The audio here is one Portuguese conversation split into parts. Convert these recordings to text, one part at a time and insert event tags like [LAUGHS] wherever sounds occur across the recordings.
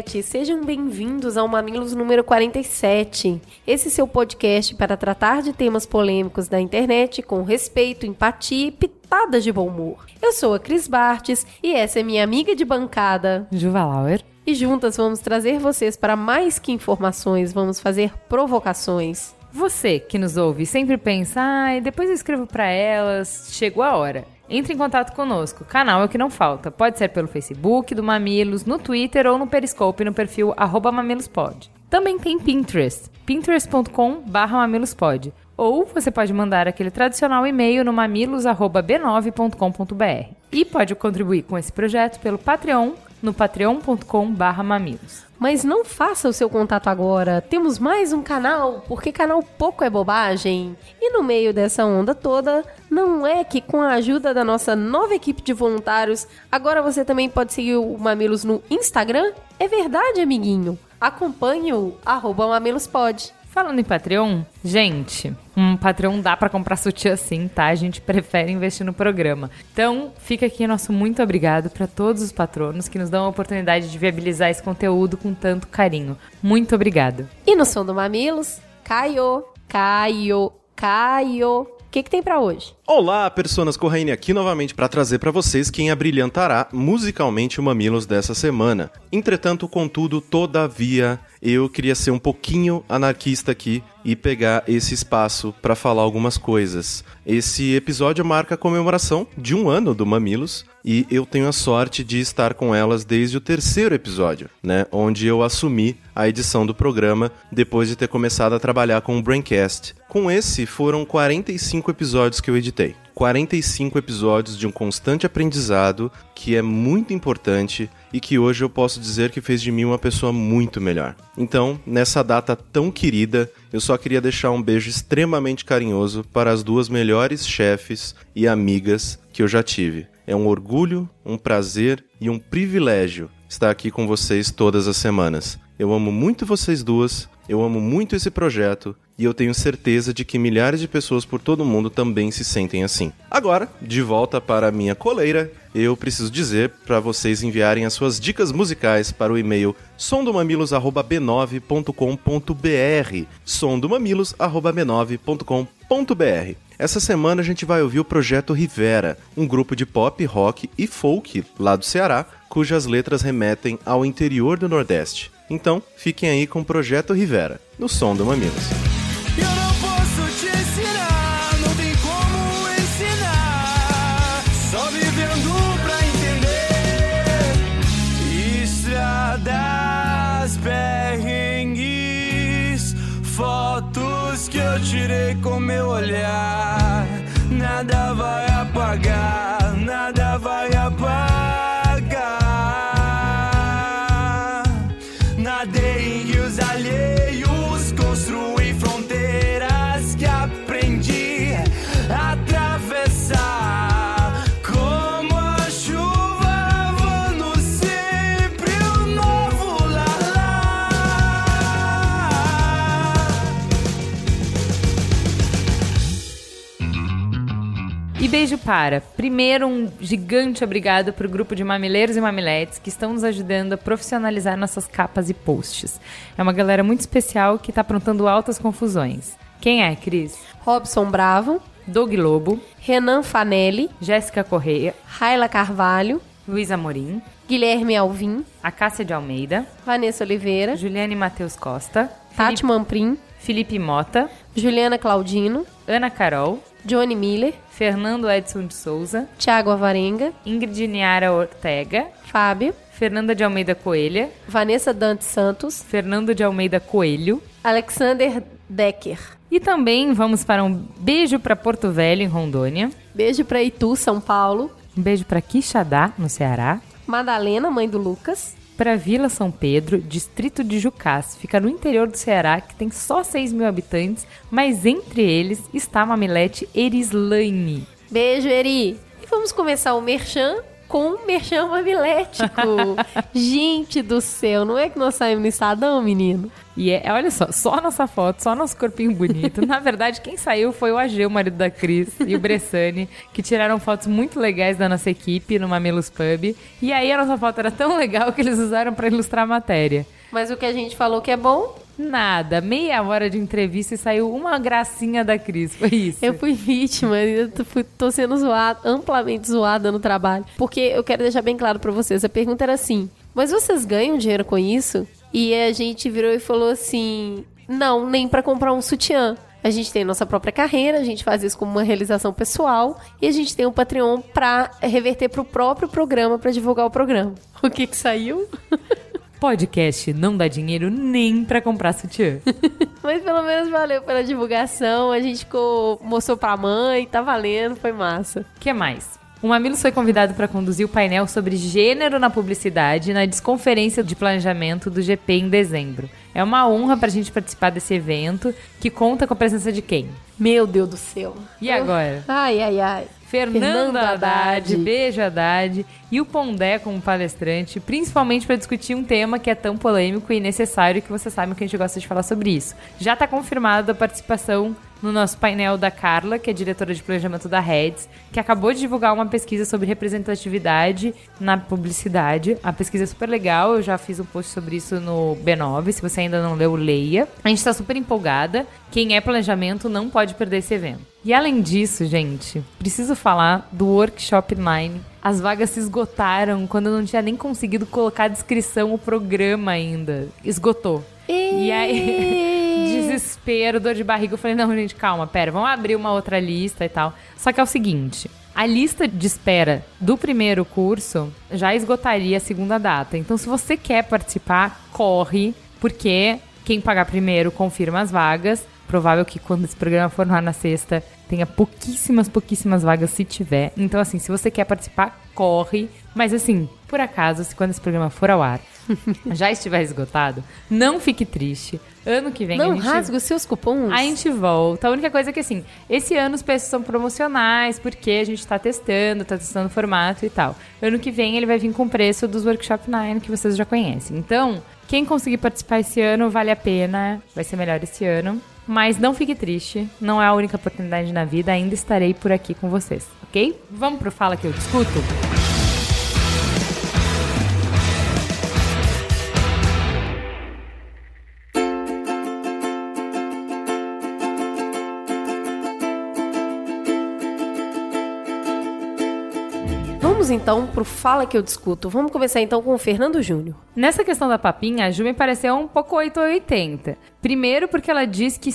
Sejam bem-vindos ao Mamilos número 47. Esse seu podcast para tratar de temas polêmicos da internet com respeito, empatia e pitadas de bom humor. Eu sou a Cris Bartes e essa é minha amiga de bancada, Juva Lauer. E juntas vamos trazer vocês para mais que informações, vamos fazer provocações. Você que nos ouve sempre pensa, ai, ah, depois eu escrevo para elas, chegou a hora. Entre em contato conosco. Canal é o que não falta. Pode ser pelo Facebook do Mamilos, no Twitter ou no Periscope no perfil mamilospod. Também tem Pinterest, pinterest.com/mamilospod. Ou você pode mandar aquele tradicional e-mail no mamilos@b9.com.br. E pode contribuir com esse projeto pelo Patreon no patreon.com/mamilos. Mas não faça o seu contato agora. Temos mais um canal, porque canal pouco é bobagem. E no meio dessa onda toda, não é que com a ajuda da nossa nova equipe de voluntários, agora você também pode seguir o Mamilos no Instagram? É verdade, amiguinho. Acompanhe o mamilospod. Falando em Patreon, gente, um Patreon dá para comprar sutiã sim, tá? A gente prefere investir no programa. Então, fica aqui nosso muito obrigado para todos os patronos que nos dão a oportunidade de viabilizar esse conteúdo com tanto carinho. Muito obrigado. E no som do Mamilos, Caio, Caio, Caio. O que, que tem para hoje? Olá, personas Corraine aqui novamente para trazer para vocês quem abrilhantará musicalmente o Mamilos dessa semana. Entretanto, contudo, todavia, eu queria ser um pouquinho anarquista aqui e pegar esse espaço para falar algumas coisas. Esse episódio marca a comemoração de um ano do Mamilos e eu tenho a sorte de estar com elas desde o terceiro episódio, né, onde eu assumi a edição do programa depois de ter começado a trabalhar com o Braincast. Com esse foram 45 episódios que eu editei. 45 episódios de um constante aprendizado que é muito importante e que hoje eu posso dizer que fez de mim uma pessoa muito melhor. Então, nessa data tão querida, eu só queria deixar um beijo extremamente carinhoso para as duas melhores chefes e amigas que eu já tive. É um orgulho, um prazer e um privilégio estar aqui com vocês todas as semanas. Eu amo muito vocês duas, eu amo muito esse projeto e eu tenho certeza de que milhares de pessoas por todo mundo também se sentem assim. Agora, de volta para a minha coleira, eu preciso dizer para vocês enviarem as suas dicas musicais para o e-mail sondomamilos@b9.com.br, sondomamilos@b9.com.br. Essa semana a gente vai ouvir o projeto Rivera, um grupo de pop, rock e folk lá do Ceará, cujas letras remetem ao interior do Nordeste. Então, fiquem aí com o Projeto Rivera, no som do Mamilos. Tirei com meu olhar. Nada vai apagar, nada vai apagar. Beijo para, primeiro, um gigante obrigado para o grupo de mamileiros e mamiletes que estão nos ajudando a profissionalizar nossas capas e posts. É uma galera muito especial que está aprontando altas confusões. Quem é, Cris? Robson Bravo, Doug Lobo, Renan Fanelli, Jéssica Correia, Raila Carvalho, Luiz Amorim, Guilherme Alvim, a Cássia de Almeida, Vanessa Oliveira, Juliane Matheus Costa, Tati Mamprim, Felipe Mota, Juliana Claudino, Ana Carol, Johnny Miller, Fernando Edson de Souza, Thiago Avarenga, Ingrid Niara Ortega, Fábio, Fernanda de Almeida Coelha, Vanessa Dante Santos, Fernando de Almeida Coelho. Alexander Decker. E também vamos para um beijo para Porto Velho, em Rondônia. Beijo pra Itu, São Paulo. Um beijo pra Quixadá, no Ceará. Madalena, mãe do Lucas. Pra Vila São Pedro, distrito de Jucás. Fica no interior do Ceará, que tem só 6 mil habitantes, mas entre eles está a mamilete Erislaine. Beijo, Eri. E vamos começar o merchan com um merchan mamilético. [LAUGHS] Gente do céu, não é que nós saímos no Estadão, menino? E é, olha só, só a nossa foto, só nosso corpinho bonito. Na verdade, quem saiu foi o AG, o marido da Cris, e o Bressani, que tiraram fotos muito legais da nossa equipe no Mamilos Pub. E aí a nossa foto era tão legal que eles usaram para ilustrar a matéria. Mas o que a gente falou que é bom, Nada, meia hora de entrevista e saiu uma gracinha da Cris, foi isso. eu fui vítima, eu tô- fui- tô sendo zoada, amplamente zoada no trabalho. Porque eu quero deixar bem claro pra vocês, a pergunta era assim, mas vocês ganham dinheiro com isso? E a gente virou e falou assim, não, nem pra comprar um sutiã. A gente tem nossa própria carreira, a gente faz isso como uma realização pessoal e a gente tem o Patreon pra reverter pro próprio programa, pra divulgar o programa. [LAUGHS] O que que saiu? [LAUGHS] Podcast não dá dinheiro nem pra comprar sutiã. [LAUGHS] Mas pelo menos valeu pela divulgação, a gente ficou, mostrou pra mãe, tá valendo, foi massa. O que mais? O Mamilos foi convidado para conduzir o painel sobre gênero na publicidade na desconferência de planejamento do GP em dezembro. É uma honra para a gente participar desse evento, que conta com a presença de quem? Meu Deus do céu. E agora? Ai, ai, ai. Fernando Fernando Haddad, Haddad. beijo Haddad, e o Pondé como palestrante, principalmente para discutir um tema que é tão polêmico e necessário que você sabe que a gente gosta de falar sobre isso. Já está confirmada a participação no nosso painel da Carla, que é diretora de planejamento da Reds, que acabou de divulgar uma pesquisa sobre representatividade na publicidade. A pesquisa é super legal, eu já fiz um post sobre isso no B9, se você ainda não leu, leia. A gente está super empolgada. Quem é planejamento não pode perder esse evento. E além disso, gente, preciso falar do workshop Nine. As vagas se esgotaram quando eu não tinha nem conseguido colocar a descrição, o programa ainda. Esgotou. E aí, [LAUGHS] desespero, dor de barriga. Eu falei, não, gente, calma, pera, vamos abrir uma outra lista e tal. Só que é o seguinte. A lista de espera do primeiro curso já esgotaria a segunda data. Então, se você quer participar, corre, porque quem pagar primeiro confirma as vagas. Provável que quando esse programa for no ar na sexta, tenha pouquíssimas, pouquíssimas vagas se tiver. Então, assim, se você quer participar, corre. Mas, assim, por acaso, se quando esse programa for ao ar [LAUGHS] já estiver esgotado, não fique triste. Ano que vem a Não gente rasga os seus cupons. a gente volta. A única coisa é que, assim, esse ano os preços são promocionais, porque a gente tá testando, tá testando o formato e tal. Ano que vem ele vai vir com o preço dos Workshop 9, que vocês já conhecem. Então, quem conseguir participar esse ano, vale a pena. Vai ser melhor esse ano. Mas não fique triste, não é a única oportunidade na vida, ainda estarei por aqui com vocês, ok? Vamos pro Fala Que Eu Discuto? Vamos então pro Fala Que Eu Discuto. Vamos começar então com o Fernando Júnior. Nessa questão da papinha, a Ju me pareceu um pouco 880. Primeiro porque ela diz que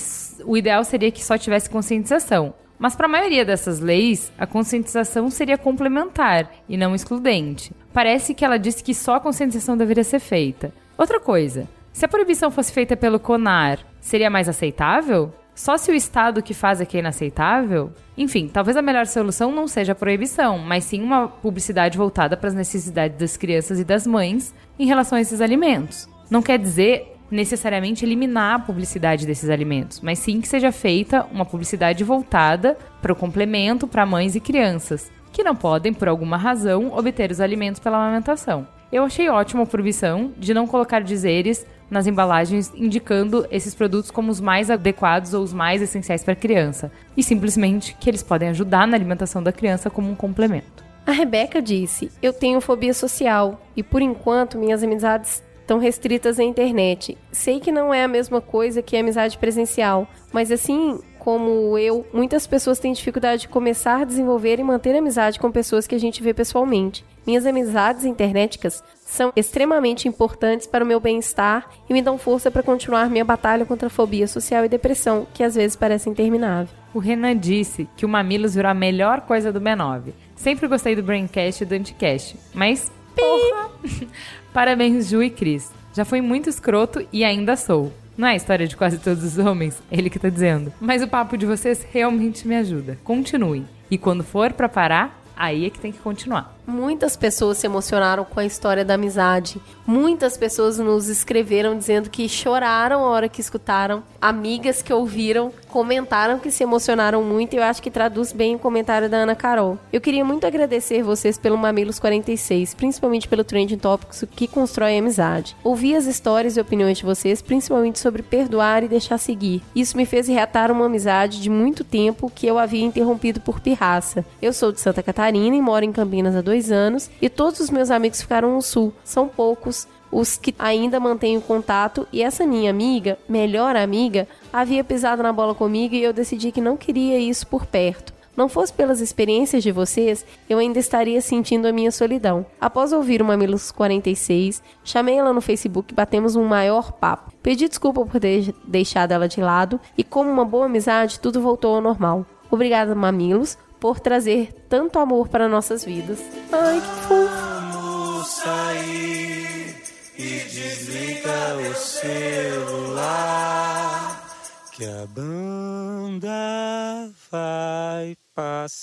o ideal seria que só tivesse conscientização. Mas para a maioria dessas leis, a conscientização seria complementar e não excludente. Parece que ela disse que só a conscientização deveria ser feita. Outra coisa, se a proibição fosse feita pelo CONAR, seria mais aceitável? Só se o Estado que faz que é inaceitável? Enfim, talvez a melhor solução não seja a proibição, mas sim uma publicidade voltada para as necessidades das crianças e das mães em relação a esses alimentos. Não quer dizer necessariamente eliminar a publicidade desses alimentos, mas sim que seja feita uma publicidade voltada para o complemento para mães e crianças, que não podem, por alguma razão, obter os alimentos pela amamentação. Eu achei ótima a proibição de não colocar dizeres nas embalagens indicando esses produtos como os mais adequados ou os mais essenciais para a criança, e simplesmente que eles podem ajudar na alimentação da criança como um complemento. A Rebeca disse: Eu tenho fobia social e por enquanto minhas amizades estão restritas à internet. Sei que não é a mesma coisa que a amizade presencial, mas assim como eu, muitas pessoas têm dificuldade de começar a desenvolver e manter amizade com pessoas que a gente vê pessoalmente. Minhas amizades internéticas são extremamente importantes para o meu bem-estar e me dão força para continuar minha batalha contra a fobia social e depressão, que às vezes parece interminável. O Renan disse que o Mamilos virou a melhor coisa do B9. Sempre gostei do Braincast e do Anticast, mas porra! [LAUGHS] Parabéns, Ju e Cris. Já fui muito escroto e ainda sou. Não é a história de quase todos os homens, [LAUGHS] ele que tá dizendo. Mas o papo de vocês realmente me ajuda. Continuem. E quando for pra parar, aí é que tem que continuar. Muitas pessoas se emocionaram com a história da amizade. Muitas pessoas nos escreveram dizendo que choraram a hora que escutaram. Amigas que ouviram comentaram que se emocionaram muito e eu acho que traduz bem o comentário da Ana Carol. Eu queria muito agradecer vocês pelo Mamilos 46, principalmente pelo Trending Topics que constrói amizade. Ouvi as histórias e opiniões de vocês, principalmente sobre perdoar e deixar seguir. Isso me fez reatar uma amizade de muito tempo que eu havia interrompido por pirraça. Eu sou de Santa Catarina e moro em Campinas há dois anos e todos os meus amigos ficaram no sul. São poucos os que ainda mantenho contato e essa minha amiga, melhor amiga, havia pisado na bola comigo e eu decidi que não queria isso por perto. Não fosse pelas experiências de vocês, eu ainda estaria sentindo a minha solidão. Após ouvir o Mamilos 46, chamei ela no Facebook e batemos um maior papo. Pedi desculpa por ter deixado ela de lado e, como uma boa amizade, tudo voltou ao normal. Obrigada, Mamilos, por trazer tanto amor para nossas vidas. Ai, que fofo! sair e desliga o celular que a banda vai passar.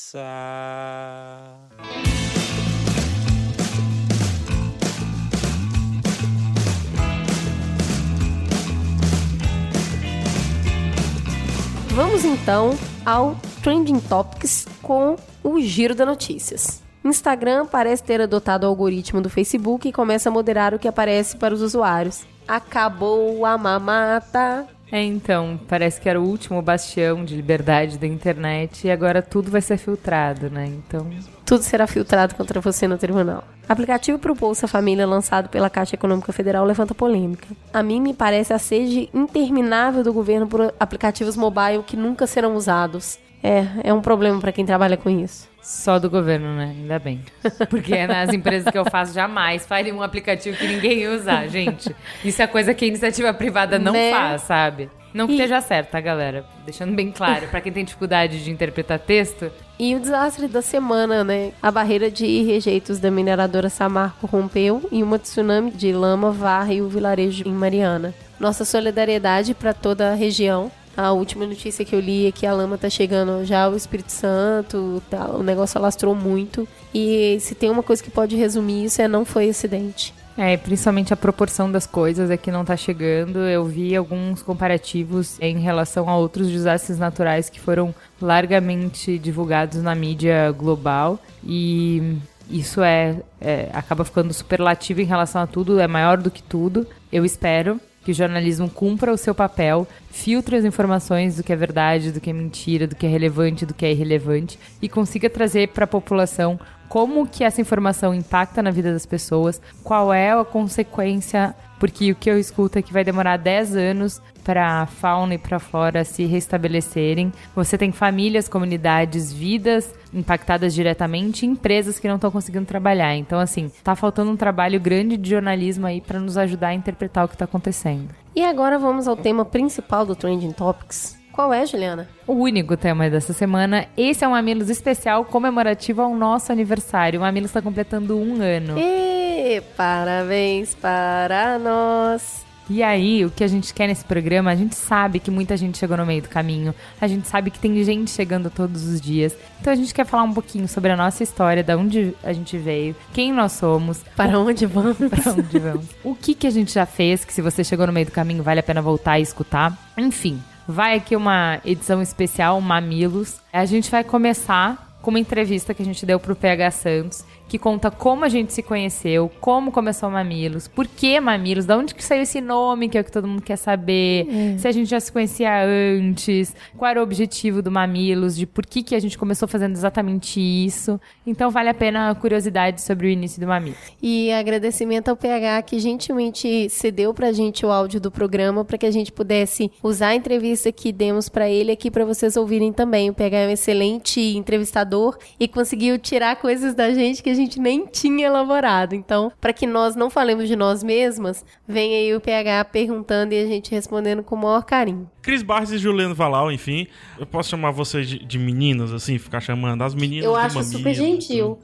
Vamos então ao Trending Topics com o Giro da Notícias. Instagram parece ter adotado o algoritmo do Facebook e começa a moderar o que aparece para os usuários. Acabou a mamata. É, então, parece que era o último bastião de liberdade da internet e agora tudo vai ser filtrado, né? Então. Tudo será filtrado contra você no tribunal. Aplicativo para o Bolsa Família lançado pela Caixa Econômica Federal levanta polêmica. A mim me parece a sede interminável do governo por aplicativos mobile que nunca serão usados. É, é um problema para quem trabalha com isso. Só do governo, né? Ainda bem. [LAUGHS] Porque nas empresas que eu faço, jamais farem um aplicativo que ninguém usa, gente. Isso é coisa que a iniciativa privada não Né? faz, sabe? Não que E- esteja certo, tá, galera? Deixando bem claro, pra quem tem dificuldade de interpretar texto, E o desastre da semana, né? A barreira de rejeitos da mineradora Samarco rompeu e uma tsunami de lama varre o vilarejo em Mariana. Nossa solidariedade para toda a região. A última notícia que eu li é que a lama tá chegando já ao Espírito Santo, tá, o negócio alastrou muito. E se tem uma coisa que pode resumir isso é não foi acidente. É, principalmente a proporção das coisas é que não tá chegando. Eu vi alguns comparativos em relação a outros desastres naturais que foram largamente divulgados na mídia global e isso é, é acaba ficando superlativo em relação a tudo, é maior do que tudo. Eu espero que o jornalismo cumpra o seu papel, filtre as informações do que é verdade, do que é mentira, do que é relevante, do que é irrelevante e consiga trazer para a população como que essa informação impacta na vida das pessoas, qual é a consequência, porque o que eu escuto é que vai demorar 10 anos para a fauna e para a flora se restabelecerem. Você tem famílias, comunidades, vidas impactadas diretamente, empresas que não estão conseguindo trabalhar. Então, assim, tá faltando um trabalho grande de jornalismo aí para nos ajudar a interpretar o que está acontecendo. E agora vamos ao tema principal do Trending Topics. Qual é, Juliana? O único tema dessa semana, esse é um Mamilos especial comemorativo ao nosso aniversário. O Mamilos está completando um ano. E parabéns para nós. E aí, o que a gente quer nesse programa, a gente sabe que muita gente chegou no meio do caminho, a gente sabe que tem gente chegando todos os dias. Então a gente quer falar um pouquinho sobre a nossa história, da onde a gente veio, quem nós somos, Para onde vamos? [LAUGHS] pra onde vamos. O que que a gente já fez, que se você chegou no meio do caminho vale a pena voltar e escutar. Enfim, vai aqui uma edição especial, Mamilos. A gente vai começar com uma entrevista que a gente deu pro PH Santos, que conta como a gente se conheceu, como começou o Mamilos, por que Mamilos, de onde que saiu esse nome, que é o que todo mundo quer saber, se a gente já se conhecia antes, qual era o objetivo do Mamilos, de por que que a gente começou fazendo exatamente isso. Então vale a pena a curiosidade sobre o início do Mamilos. E agradecimento ao PH que gentilmente cedeu pra gente o áudio do programa para que a gente pudesse usar a entrevista que demos pra ele aqui pra vocês ouvirem também. O PH é um excelente entrevistador e conseguiu tirar coisas da gente que a gente nem tinha elaborado. Então, para que nós não falemos de nós mesmas, vem aí o PH perguntando e a gente respondendo com o maior carinho. Cris Barres e Juliano Valau, enfim. Eu posso chamar vocês de, de meninas, assim, ficar chamando as meninas Eu acho super gentil.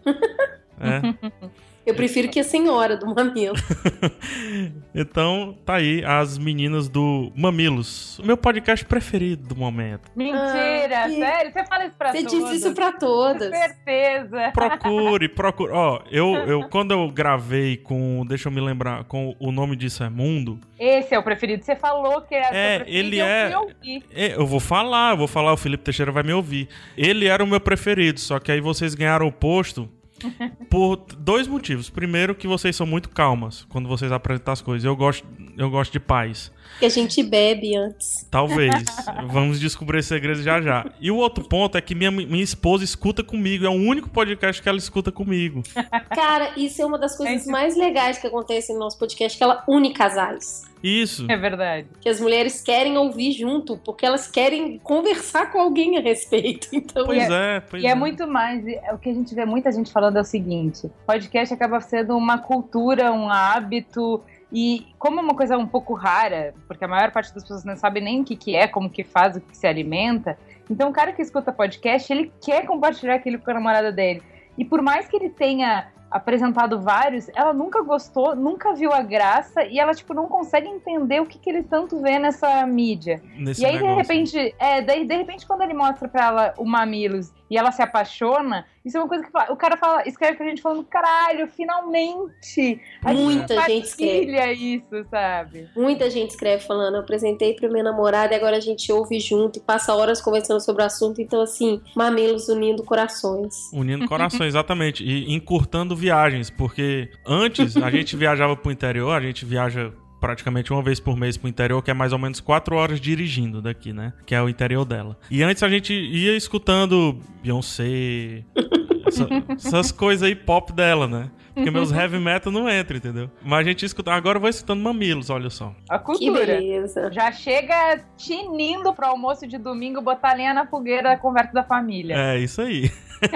É. [LAUGHS] Eu prefiro que a senhora do mamilo. [LAUGHS] Então, tá aí as meninas do Mamilos. O meu podcast preferido do momento. Mentira, Ah, que- sério? Você fala isso pra Você todos? diz isso pra todas. Certeza. Procure, [LAUGHS] procure. Ó, eu, eu quando eu gravei com, deixa eu me lembrar, com o nome disso é Mundo, Esse é o preferido. Você falou que era É, seu preferido ele e eu é- fui ouvir. é, eu vou falar, eu vou falar, o Felipe Teixeira vai me ouvir. Ele era o meu preferido, só que aí vocês ganharam o posto por dois motivos. Primeiro, que vocês são muito calmas quando vocês apresentam as coisas. Eu gosto, eu gosto de paz. Que a gente bebe antes. Talvez. Vamos descobrir esse segredo já já. E o outro ponto é que minha, minha esposa escuta comigo. É o único podcast que ela escuta comigo. Cara, isso é uma das coisas mais legais que acontece no nosso podcast, que ela une casais. Isso. É verdade. Que as mulheres querem ouvir junto, porque elas querem conversar com alguém a respeito. Então, Pois é, pois E é muito mais, o que a gente vê muita gente falando é o seguinte: podcast acaba sendo uma cultura, um hábito. E como é uma coisa um pouco rara, porque a maior parte das pessoas não sabe nem o que, que é, como que faz, o que se alimenta. Então o cara que escuta podcast, ele quer compartilhar aquilo com a namorada dele. E por mais que ele tenha apresentado vários, ela nunca gostou, nunca viu a graça e ela tipo não consegue entender o que, que ele tanto vê nessa mídia. Nesse E aí, negócio. de repente, é, daí, de repente, quando ele mostra pra ela o Mamilos e ela se apaixona, isso é uma coisa que fala- o cara fala, escreve pra gente falando, caralho, finalmente! A Muita gente compartilha isso, sabe? muita gente escreve falando, eu apresentei pra minha namorada e agora a gente ouve junto e passa horas conversando sobre o assunto. Então, assim, mamilos unindo corações. Unindo corações, [LAUGHS] exatamente. E encurtando viagens, porque antes a gente viajava pro interior, a gente viaja praticamente uma vez por mês pro interior, que é mais ou menos quatro horas dirigindo daqui, né? Que é o interior dela. E antes a gente ia escutando Beyoncé, [LAUGHS] essa- essas coisas aí pop dela, né? Porque meus heavy metal não entram, entendeu? Mas a gente escuta. Agora eu vou escutando mamilos, olha só. A Que cultura. beleza. Já chega tinindo pro almoço de domingo, botar lenha na fogueira, conversa da família. É isso aí. [LAUGHS]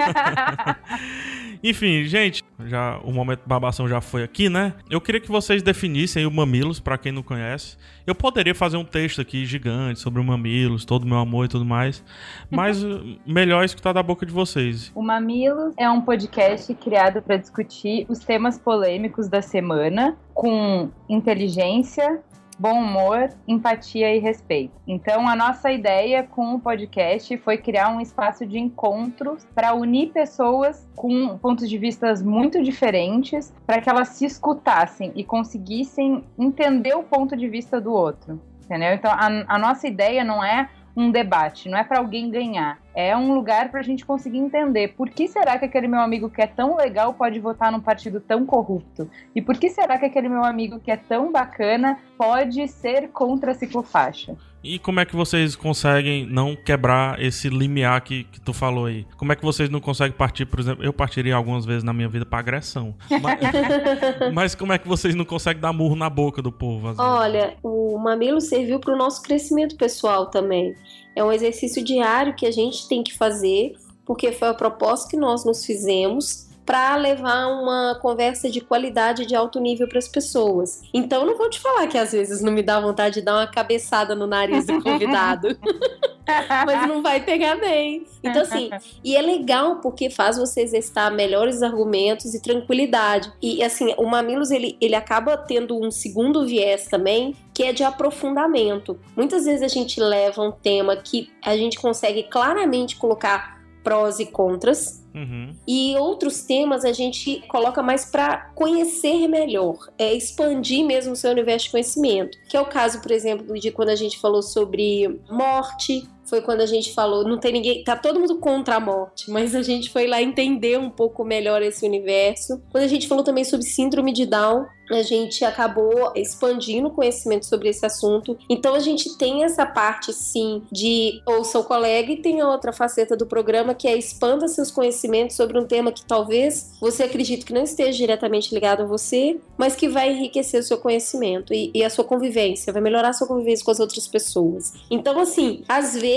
Enfim, gente, já o momento babação já foi aqui, né? Eu queria que vocês definissem o mamilos pra quem não conhece. Eu poderia fazer um texto aqui gigante sobre o mamilos, todo o meu amor e tudo mais, mas [LAUGHS] melhor é escutar da boca de vocês. O Mamilos é um podcast criado para discutir os temas polêmicos da semana com inteligência, bom humor, empatia e respeito. Então, a nossa ideia com o podcast foi criar um espaço de encontro para unir pessoas com pontos de vista muito diferentes, para que elas se escutassem e conseguissem entender o ponto de vista do outro. Entendeu? Então, a, a nossa ideia não é um debate, não é para alguém ganhar. É um lugar para a gente conseguir entender por que será que aquele meu amigo que é tão legal pode votar num partido tão corrupto? E por que será que aquele meu amigo que é tão bacana pode ser contra a ciclofaixa? E como é que vocês conseguem não quebrar esse limiar que, que tu falou aí? Como é que vocês não conseguem partir, por exemplo, eu partiria algumas vezes na minha vida pra agressão. Mas, [LAUGHS] mas como é que vocês não conseguem dar murro na boca do povo? Olha, o mamilo serviu para o nosso crescimento pessoal também. É um exercício diário que a gente tem que fazer, porque foi a proposta que nós nos fizemos para levar uma conversa de qualidade de alto nível para as pessoas. Então, não vou te falar que às vezes não me dá vontade de dar uma cabeçada no nariz do convidado, [LAUGHS] mas não vai pegar bem. Então, assim, e é legal porque faz você exercitar melhores argumentos e tranquilidade. E, assim, o Mamilos, ele, ele acaba tendo um segundo viés também, que é de aprofundamento. Muitas vezes a gente leva um tema que a gente consegue claramente colocar prós e contras, Uhum. e outros temas a gente coloca mais para conhecer melhor, é expandir mesmo o seu universo de conhecimento. Que é o caso, por exemplo, de quando a gente falou sobre morte, foi quando a gente falou, não tem ninguém, tá todo mundo contra a morte, mas a gente foi lá entender um pouco melhor esse universo. Quando a gente falou também sobre síndrome de Down, a gente acabou expandindo o conhecimento sobre esse assunto. Então a gente tem essa parte sim de ouça o colega e tem a outra faceta do programa que é expanda seus conhecimentos sobre um tema que talvez você acredite que não esteja diretamente ligado a você, mas que vai enriquecer o seu conhecimento e, e a sua convivência, vai melhorar a sua convivência com as outras pessoas. Então, assim, às vezes,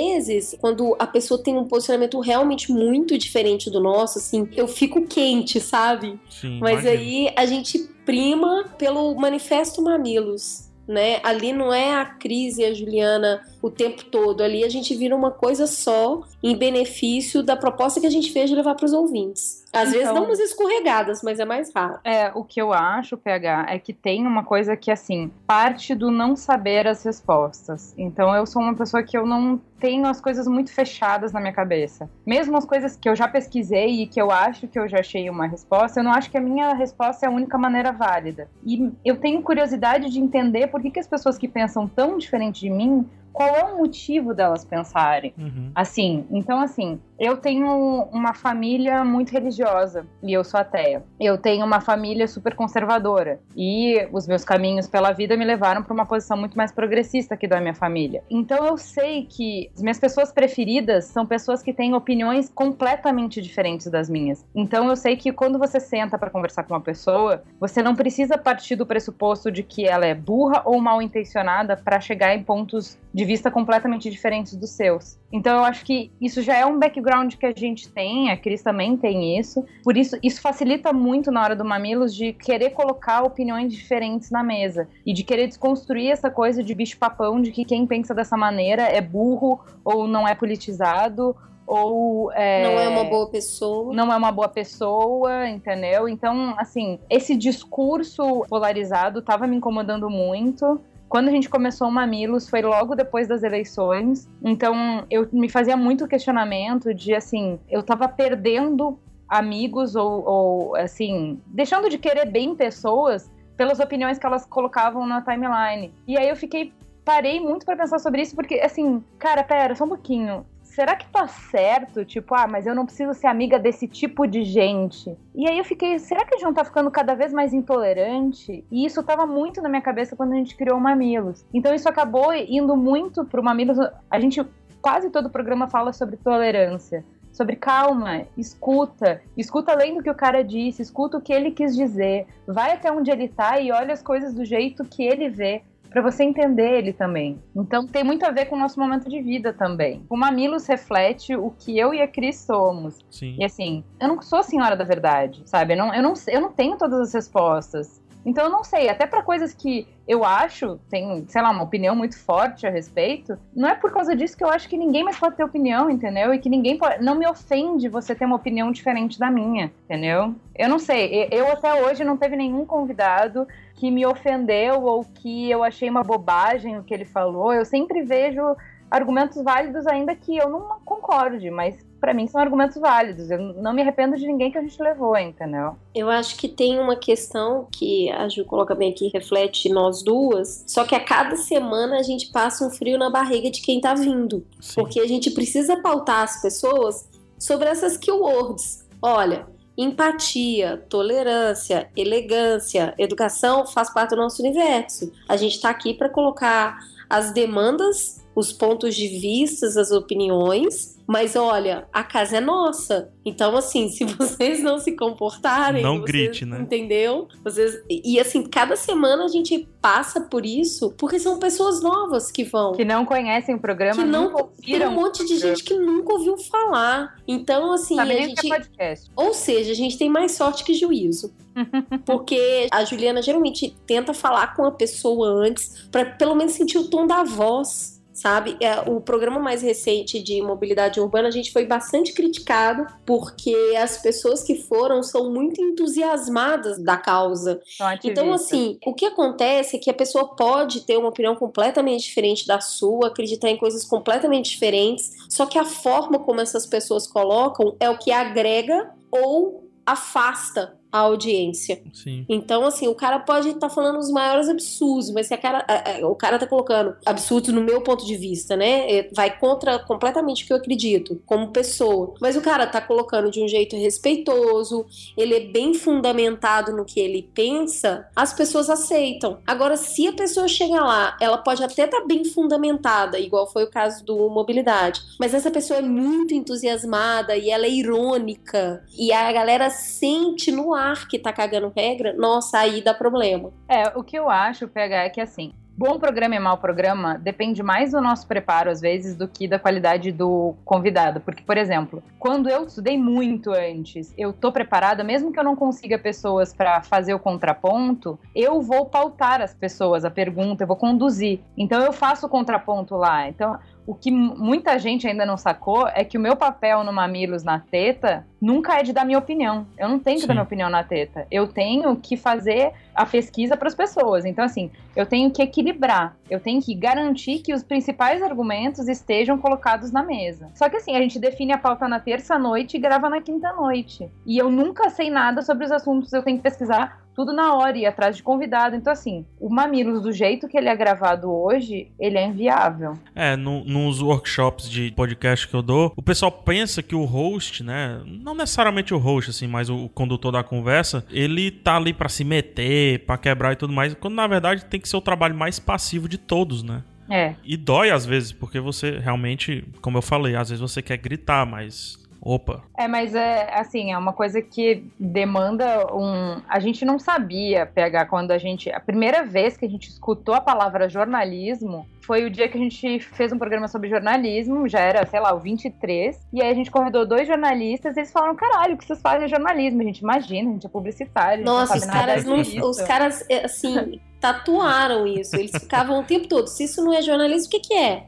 quando a pessoa tem um posicionamento realmente muito diferente do nosso, assim, eu fico quente, sabe? Sim, Mas imagino. aí a gente prima pelo Manifesto Mamilos, né? Ali não é a Cris e a Juliana o tempo todo ali, a gente vira uma coisa só em benefício da proposta que a gente fez de levar para os ouvintes. Às vezes Então- dá umas escorregadas, mas é mais raro. É, o que eu acho, PH, é que tem uma coisa que, assim, parte do não saber as respostas. Então, eu sou uma pessoa que eu não tenho as coisas muito fechadas na minha cabeça. Mesmo as coisas que eu já pesquisei e que eu acho que eu já achei uma resposta, eu não acho que a minha resposta é a única maneira válida. E eu tenho curiosidade de entender por que, que as pessoas que pensam tão diferente de mim, qual é o motivo delas pensarem. Uhum. Assim, então assim, eu tenho uma família muito religiosa e eu sou ateia. Eu tenho uma família super conservadora e os meus caminhos pela vida me levaram para uma posição muito mais progressista aqui da minha família. Então eu sei que as minhas pessoas preferidas são pessoas que têm opiniões completamente diferentes das minhas. Então eu sei que quando você senta para conversar com uma pessoa, você não precisa partir do pressuposto de que ela é burra ou mal intencionada para chegar em pontos de vista completamente diferentes dos seus. Então eu acho que isso já é um background que a gente tem, a Cris também tem isso. Por isso, isso facilita muito na hora do Mamilos de querer colocar opiniões diferentes na mesa e de querer desconstruir essa coisa de bicho-papão de que quem pensa dessa maneira é burro ou não é politizado ou é, Não é uma boa pessoa. não é uma boa pessoa, entendeu? Então, assim, esse discurso polarizado tava me incomodando muito. Quando a gente começou o Mamilos foi logo depois das eleições. Então, eu me fazia muito questionamento de assim, eu tava perdendo amigos ou, ou assim, deixando de querer bem pessoas pelas opiniões que elas colocavam na timeline. E aí eu fiquei parei muito pra pensar sobre isso porque assim, cara, pera, só um pouquinho será que tá certo? Tipo, ah, mas eu não preciso ser amiga desse tipo de gente. E aí eu fiquei, será que a gente não tá ficando cada vez mais intolerante? E isso tava muito na minha cabeça quando a gente criou o Mamilos. Então isso acabou indo muito pro Mamilos. A gente, quase todo o programa fala sobre tolerância. Sobre calma, escuta, escuta além do que o cara disse, escuta o que ele quis dizer, vai até onde ele tá e olha as coisas do jeito que ele vê para você entender ele também. Então tem muito a ver com o nosso momento de vida também. O Mamilos reflete o que eu e a Cris somos. Sim. E assim, eu não sou a senhora da verdade, sabe? Eu não, eu não, eu não tenho todas as respostas. Então eu não sei, até para coisas que eu acho, tenho, sei lá, uma opinião muito forte a respeito, não é por causa disso que eu acho que ninguém mais pode ter opinião, entendeu? E que ninguém pode. Não me ofende você ter uma opinião diferente da minha, entendeu? Eu não sei, eu até hoje não teve nenhum convidado que me ofendeu ou que eu achei uma bobagem o que ele falou. Eu sempre vejo argumentos válidos, ainda que eu não concorde, mas para mim são argumentos válidos. Eu não me arrependo de ninguém que a gente levou, entendeu? Eu acho que tem uma questão que a Ju coloca bem aqui, reflete nós duas, só que a cada semana a gente passa um frio na barriga de quem tá vindo. Sim. Porque a gente precisa pautar as pessoas sobre essas keywords. Olha, empatia, tolerância, elegância, educação faz parte do nosso universo. A gente está aqui para colocar as demandas, os pontos de vista, as opiniões, mas olha, a casa é nossa. Então, assim, [LAUGHS] se vocês não se comportarem. Não vocês- grite, né? Entendeu? Vocês... E assim, cada semana a gente passa por isso, porque são pessoas novas que vão. Que não conhecem o programa, Que não- Tem ouviram. um monte de gente que nunca ouviu falar. Então, assim, Sabe a gente. é podcast. Ou seja, a gente tem mais sorte que juízo. [LAUGHS] Porque a Juliana geralmente tenta falar com a pessoa antes, para pelo menos sentir o tom da voz. Sabe, É, o programa mais recente de mobilidade urbana a gente foi bastante criticado porque as pessoas que foram são muito entusiasmadas da causa. Então, assim, o que acontece é que a pessoa pode ter uma opinião completamente diferente da sua, acreditar em coisas completamente diferentes, só que a forma como essas pessoas colocam é o que agrega ou afasta a audiência. Sim. Então, assim, o cara pode estar falando os maiores absurdos, mas se a cara, a- a- o cara tá colocando absurdos no meu ponto de vista, né? é, Vai contra completamente o que eu acredito, como pessoa. Mas o cara tá colocando de um jeito respeitoso, ele é bem fundamentado no que ele pensa, as pessoas aceitam. Agora, se a pessoa chega lá, ela pode até estar bem fundamentada, igual foi o caso do mobilidade, mas essa pessoa é muito entusiasmada e ela é irônica, e a galera sente no ar que tá cagando regra, nossa, aí dá problema. É, o que eu acho, PH, é que assim, bom programa e mau programa depende mais do nosso preparo, às vezes, do que da qualidade do convidado. Porque, por exemplo, quando eu estudei muito antes, eu tô preparada, mesmo que eu não consiga pessoas para fazer o contraponto, eu vou pautar as pessoas, a pergunta, eu vou conduzir. Então eu faço o contraponto lá. Então, o que muita gente ainda não sacou é que o meu papel no Mamilos na teta nunca é de dar minha opinião. Eu não tenho que Sim. dar minha opinião na teta. Eu tenho que fazer a pesquisa para as pessoas. Então, assim, eu tenho que equilibrar. Eu tenho que garantir que os principais argumentos estejam colocados na mesa. Só que, assim, a gente define a pauta na terça-noite e grava na quinta-noite. E eu nunca sei nada sobre os assuntos, eu tenho que pesquisar tudo na hora e atrás de convidado. Então, assim, o Mamilos, do jeito que ele é gravado hoje, ele é inviável. É, no, nos workshops de podcast que eu dou, o pessoal pensa que o host, né? Não necessariamente o host, assim, mas o condutor da conversa, ele tá ali para se meter, para quebrar e tudo mais, quando na verdade tem que ser o trabalho mais passivo de todos, né? É. E dói às vezes, porque você realmente, como eu falei, às vezes você quer gritar, mas Opa. É, mas é assim, é uma coisa que demanda um. A gente não sabia pegar quando a gente. A primeira vez que a gente escutou a palavra jornalismo foi o dia que a gente fez um programa sobre jornalismo, já era, sei lá, o 23, e aí a gente convidou dois jornalistas e eles falaram: caralho, o que vocês fazem é jornalismo? A gente imagina, a gente é publicitário. Nossa, os caras, não, os caras, assim, tatuaram isso. Eles ficavam o tempo todo: se isso não é jornalismo, o que, que é?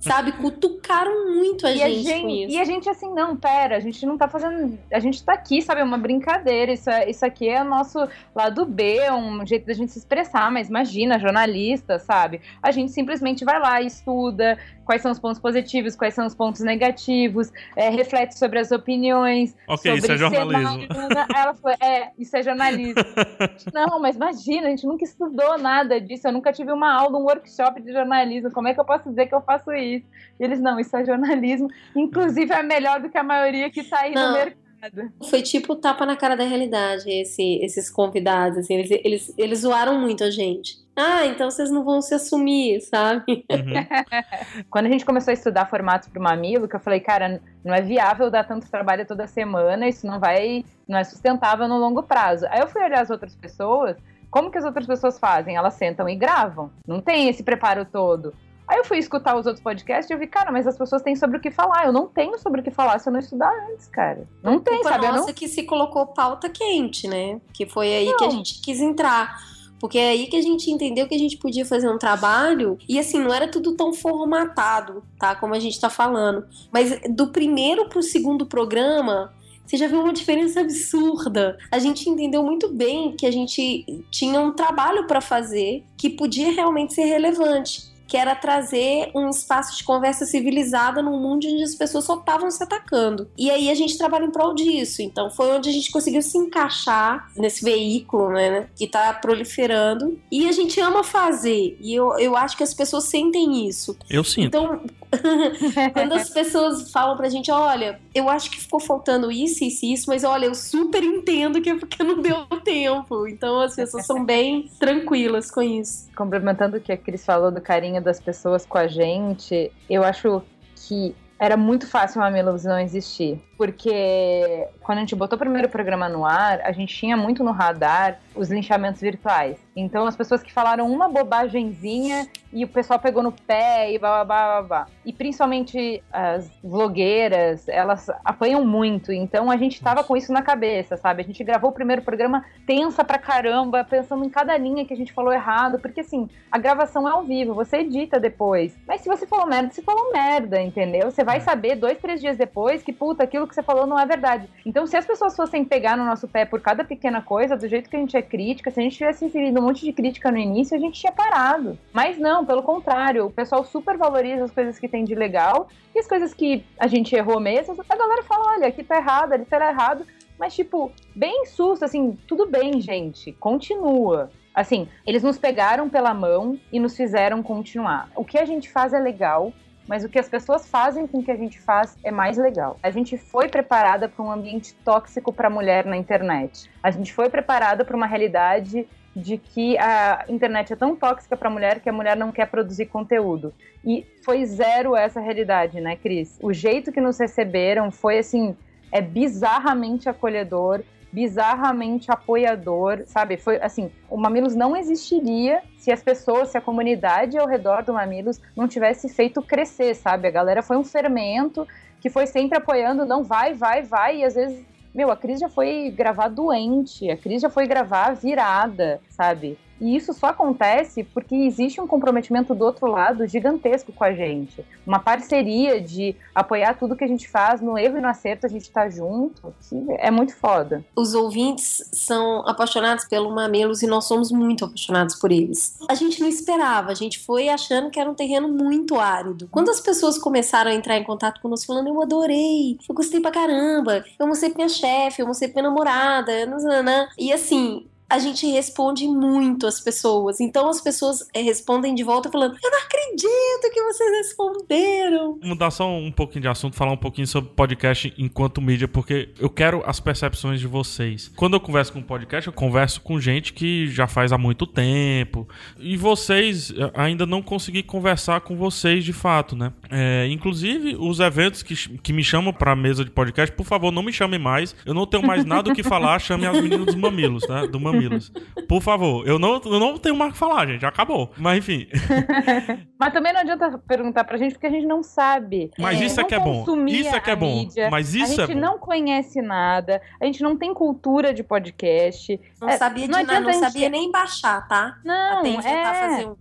Sabe? Cutucaram muito a, e gente, a gente com isso. E a gente assim, não, pera, a gente não tá fazendo. A gente tá aqui, sabe? É uma brincadeira. Isso, é, isso aqui é o nosso lado B, um jeito da gente se expressar, mas imagina, jornalista, sabe? A gente simplesmente vai lá, estuda, quais são os pontos positivos, quais são os pontos negativos, é, reflete sobre as opiniões. Ok, sobre isso é jornalismo. Ela foi, é, isso é jornalismo. [LAUGHS] Não, mas imagina, a gente nunca estudou nada disso, eu nunca tive uma aula, um workshop de jornalismo, como é que eu posso dizer que eu faço isso? E eles, não, isso é jornalismo, inclusive é melhor do que a maioria que tá aí não. no mercado. Foi tipo tapa na cara da realidade, esse, esses convidados, assim, eles, eles, eles zoaram muito a gente. Ah, então vocês não vão se assumir, sabe? Uhum. Quando a gente começou a estudar formatos para o mamilo, que eu falei, cara, não é viável dar tanto trabalho toda semana, isso não vai, não é sustentável no longo prazo. Aí eu fui olhar as outras pessoas, como que as outras pessoas fazem? Elas sentam e gravam. Não tem esse preparo todo. Aí eu fui escutar os outros podcasts e eu vi, cara, mas as pessoas têm sobre o que falar. Eu não tenho sobre o que falar se eu não estudar antes, cara. Não tem, sabe? nossa não... que se colocou pauta quente, né? Que foi aí não. que a gente quis entrar. Porque é aí que a gente entendeu que a gente podia fazer um trabalho e assim, não era tudo tão formatado, tá? Como a gente tá falando. Mas do primeiro pro segundo programa, você já viu uma diferença absurda. A gente entendeu muito bem que a gente tinha um trabalho para fazer que podia realmente ser relevante que era trazer um espaço de conversa civilizada num mundo onde as pessoas só estavam se atacando. E aí a gente trabalha em prol disso. Então foi onde a gente conseguiu se encaixar nesse veículo, né, que está proliferando. E a gente ama fazer. E eu, eu acho que as pessoas sentem isso. Eu sinto. Então, [LAUGHS] quando as pessoas falam pra gente, olha, eu acho que ficou faltando isso, isso e isso, mas olha, eu super entendo que é porque não deu [LAUGHS] tempo. Então as pessoas são bem tranquilas com isso. Complementando o que a Cris falou do carinho das pessoas com a gente, eu acho que era muito fácil Mamilos não existir. Porque quando a gente botou o primeiro programa no ar, a gente tinha muito no radar os linchamentos virtuais. Então as pessoas que falaram uma bobagemzinha e o pessoal pegou no pé e blá blá blá blá. E principalmente as vlogueiras, elas apanham muito. Então a gente tava com isso na cabeça, sabe? A gente gravou o primeiro programa tensa pra caramba, pensando em cada linha que a gente falou errado. Porque assim, a gravação é ao vivo, você edita depois. Mas se você falou merda, você falou merda, entendeu? Você vai saber dois, três dias depois que, puta, aquilo que você falou não é verdade. Então, se as pessoas fossem pegar no nosso pé por cada pequena coisa, do jeito que a gente é crítica, se a gente tivesse inserido um monte de crítica no início, a gente tinha parado. Mas não, pelo contrário, o pessoal super valoriza as coisas que tem de legal e as coisas que a gente errou mesmo, a galera fala: olha, aqui tá errado, ali tá errado. Mas, tipo, bem susto, assim, tudo bem, gente, continua. Assim, eles nos pegaram pela mão e nos fizeram continuar. O que a gente faz é legal, mas o que as pessoas fazem com o que a gente faz é mais legal. A gente foi preparada para um ambiente tóxico para mulher na internet. A gente foi preparada para uma realidade de que a internet é tão tóxica para a mulher que a mulher não quer produzir conteúdo. E foi zero essa realidade, né, Cris? O jeito que nos receberam foi assim, é bizarramente acolhedor. Bizarramente apoiador, sabe? Foi assim, o Mamilos não existiria se as pessoas, se a comunidade ao redor do Mamilos não tivesse feito crescer, sabe? A galera foi um fermento que foi sempre apoiando, não vai, vai, vai, e às vezes, meu, a Cris já foi gravar doente, a Cris já foi gravar virada, sabe? E isso só acontece porque existe um comprometimento do outro lado gigantesco com a gente. Uma parceria de apoiar tudo que a gente faz, no erro e no acerto a gente tá junto, é muito foda. Os ouvintes são apaixonados pelo Mamilos e nós somos muito apaixonados por eles. A gente não esperava, a gente foi achando que era um terreno muito árido. Quando as pessoas começaram a entrar em contato conosco falando, eu adorei, eu gostei pra caramba, eu mostrei pra minha chefe, eu mostrei pra minha namorada, nanana. e assim, a gente responde muito às pessoas. Então as pessoas é, respondem de volta falando: Eu não acredito que vocês responderam. Mudar só um pouquinho de assunto, falar um pouquinho sobre podcast enquanto mídia, porque eu quero as percepções de vocês. Quando eu converso com podcast, eu converso com gente que já faz há muito tempo. E vocês, eh, ainda não consegui conversar com vocês de fato, né? É, inclusive, os eventos que, que me chamam pra mesa de podcast, por favor, não me chamem mais. Eu não tenho mais nada o que falar, chame as meninas dos mamilos, né? Do mamilo mamilos. Por favor, eu não, eu não tenho mais o que falar, gente. Acabou. Mas enfim. [LAUGHS] Mas também não adianta perguntar pra gente, porque a gente não sabe. Mas isso é que é bom. Isso é que é bom. Mídia, Mas isso a é gente bom. não conhece nada, a gente não tem cultura de podcast. Não É, sabia de não nada, adianta não a gente- sabia nem baixar, tá? Não, Até é. fazer um.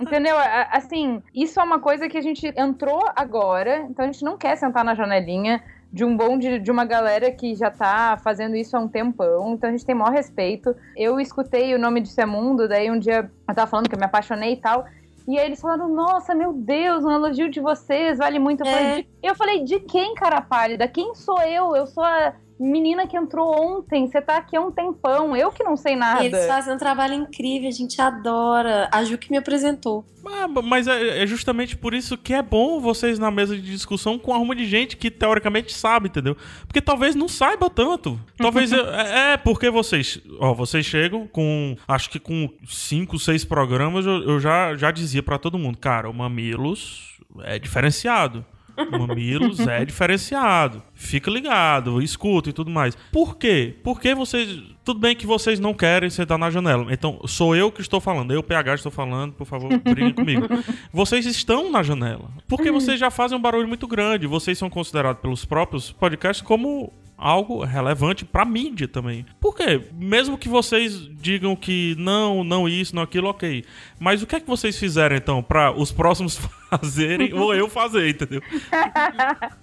Entendeu? Assim, isso é uma coisa que a gente entrou agora, então a gente não quer sentar na janelinha de um bonde de uma galera que já tá fazendo isso há um tempão, então a gente tem maior respeito. Eu escutei o nome de Semundo, daí um dia eu tava falando que eu me apaixonei e tal. E aí eles falaram, nossa, meu Deus, um elogio de vocês, vale muito. Eu, É. falei, de... eu falei, de quem, cara pálida? Quem sou eu? Eu sou a menina que entrou ontem, você tá aqui há um tempão, eu que não sei nada. Eles fazem um trabalho incrível, a gente adora. A Ju que me apresentou. Ah, Mas é é justamente por isso que é bom vocês na mesa de discussão com arruma de gente que teoricamente sabe, entendeu? Porque talvez não saiba tanto. Talvez eu- é é porque vocês, ó, vocês chegam com, acho que com cinco, seis programas eu, eu já já dizia pra todo mundo, cara, o Mamilos é diferenciado. Mamilos é diferenciado. Fica ligado, escuta e tudo mais. Por quê? Porque vocês. Tudo bem que vocês não querem sentar na janela. Então, sou eu que estou falando. Eu, PH, estou falando. Por favor, briguem comigo. Vocês estão na janela. Porque vocês já fazem um barulho muito grande. Vocês são considerados pelos próprios podcasts como algo relevante pra mídia também. Por quê? Mesmo que vocês digam que não, não isso, não aquilo, ok. Mas o que é que vocês fizeram então pra os próximos [LAUGHS] fazerem ou eu fazer, entendeu?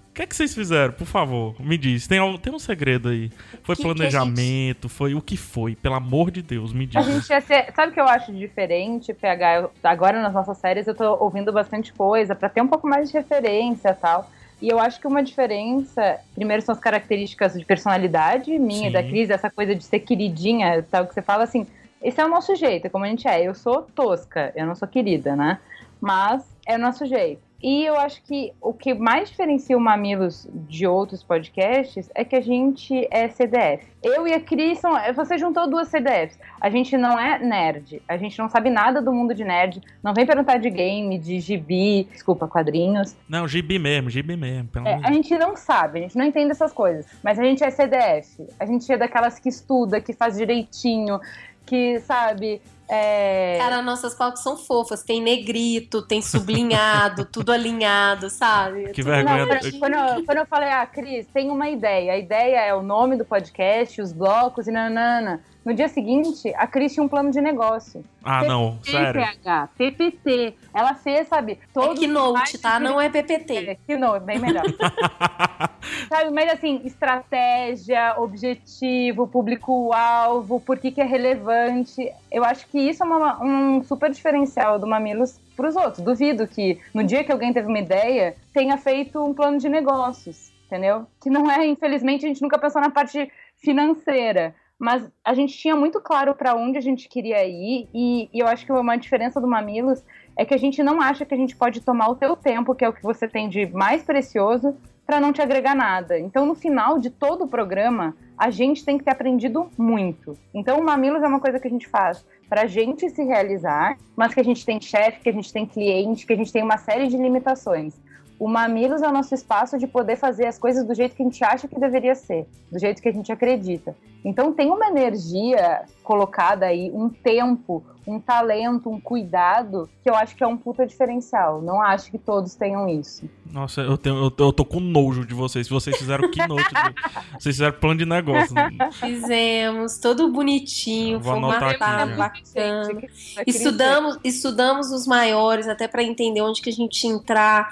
O que é que vocês fizeram? Por favor, me diz. Tem, tem um segredo aí. Foi Que que a planejamento? Foi o que foi? Pelo amor de Deus, me A diz. gente ia ser. Sabe o que eu acho diferente, PH? Eu- agora nas nossas séries eu tô ouvindo bastante coisa pra ter um pouco mais de referência e tal. E eu acho que uma diferença, primeiro, são as características de personalidade minha Sim. da Cris, essa coisa de ser queridinha, tal, que você fala assim. Esse é o nosso jeito, é como a gente é. Eu sou tosca, eu não sou querida, né? Mas é o nosso jeito. E eu acho que o que mais diferencia o Mamilos de outros podcasts é que a gente é CDF. Eu e a Cris, são, você juntou duas CDFs. A gente não é nerd, a gente não sabe nada do mundo de nerd, não vem perguntar de game, de gibi, desculpa, quadrinhos. Não, gibi mesmo, gibi mesmo. Pelo É, a gente não sabe, a gente não entende essas coisas. Mas a gente é CDF. A gente é daquelas que estuda, que faz direitinho, que, sabe. É... Cara, nossas pautas são fofas. Tem negrito, tem sublinhado, [LAUGHS] tudo alinhado, sabe? Que Tudo vergonha. Não, quando, quando eu, quando eu falei, ah, Cris, tem uma ideia. A ideia é o nome do podcast, os blocos e nanana. No dia seguinte, a Cris tinha um plano de negócio. Ah, não, sério. PPH, PPT. Ela fez, sabe, É todos os Keynote, tá? de- Não é PPT. É, Keynote, bem melhor. [LAUGHS] Sabe, mas assim, estratégia, objetivo, público-alvo, por que, que é relevante. Eu acho que isso é uma- um super diferencial do Mamilos para os outros. Duvido que no dia que alguém teve uma ideia, tenha feito um plano de negócios, entendeu? Que não é, infelizmente, a gente nunca pensou na parte financeira. Mas a gente tinha muito claro para onde a gente queria ir, e, e eu acho que uma diferença do Mamilos é que a gente não acha que a gente pode tomar o teu tempo, que é o que você tem de mais precioso, para não te agregar nada. Então, no final de todo o programa, a gente tem que ter aprendido muito. Então, o Mamilos é uma coisa que a gente faz para a gente se realizar, mas que a gente tem chefe, que a gente tem cliente, que a gente tem uma série de limitações. O Mamilos é o nosso espaço de poder fazer as coisas do jeito que a gente acha que deveria ser, do jeito que a gente acredita. Então tem uma energia colocada aí, um tempo, um talento, um cuidado, que eu acho que é um puta diferencial. Não acho que todos tenham isso. Nossa, eu, tenho, eu, eu tô com nojo de vocês. Vocês fizeram keynote, de, [LAUGHS] vocês fizeram plano de negócio. Né? Fizemos, todo bonitinho, Vou anotar formatado, aqui já. bacana. Estudamos, estudamos os maiores até para entender onde que a gente entrar,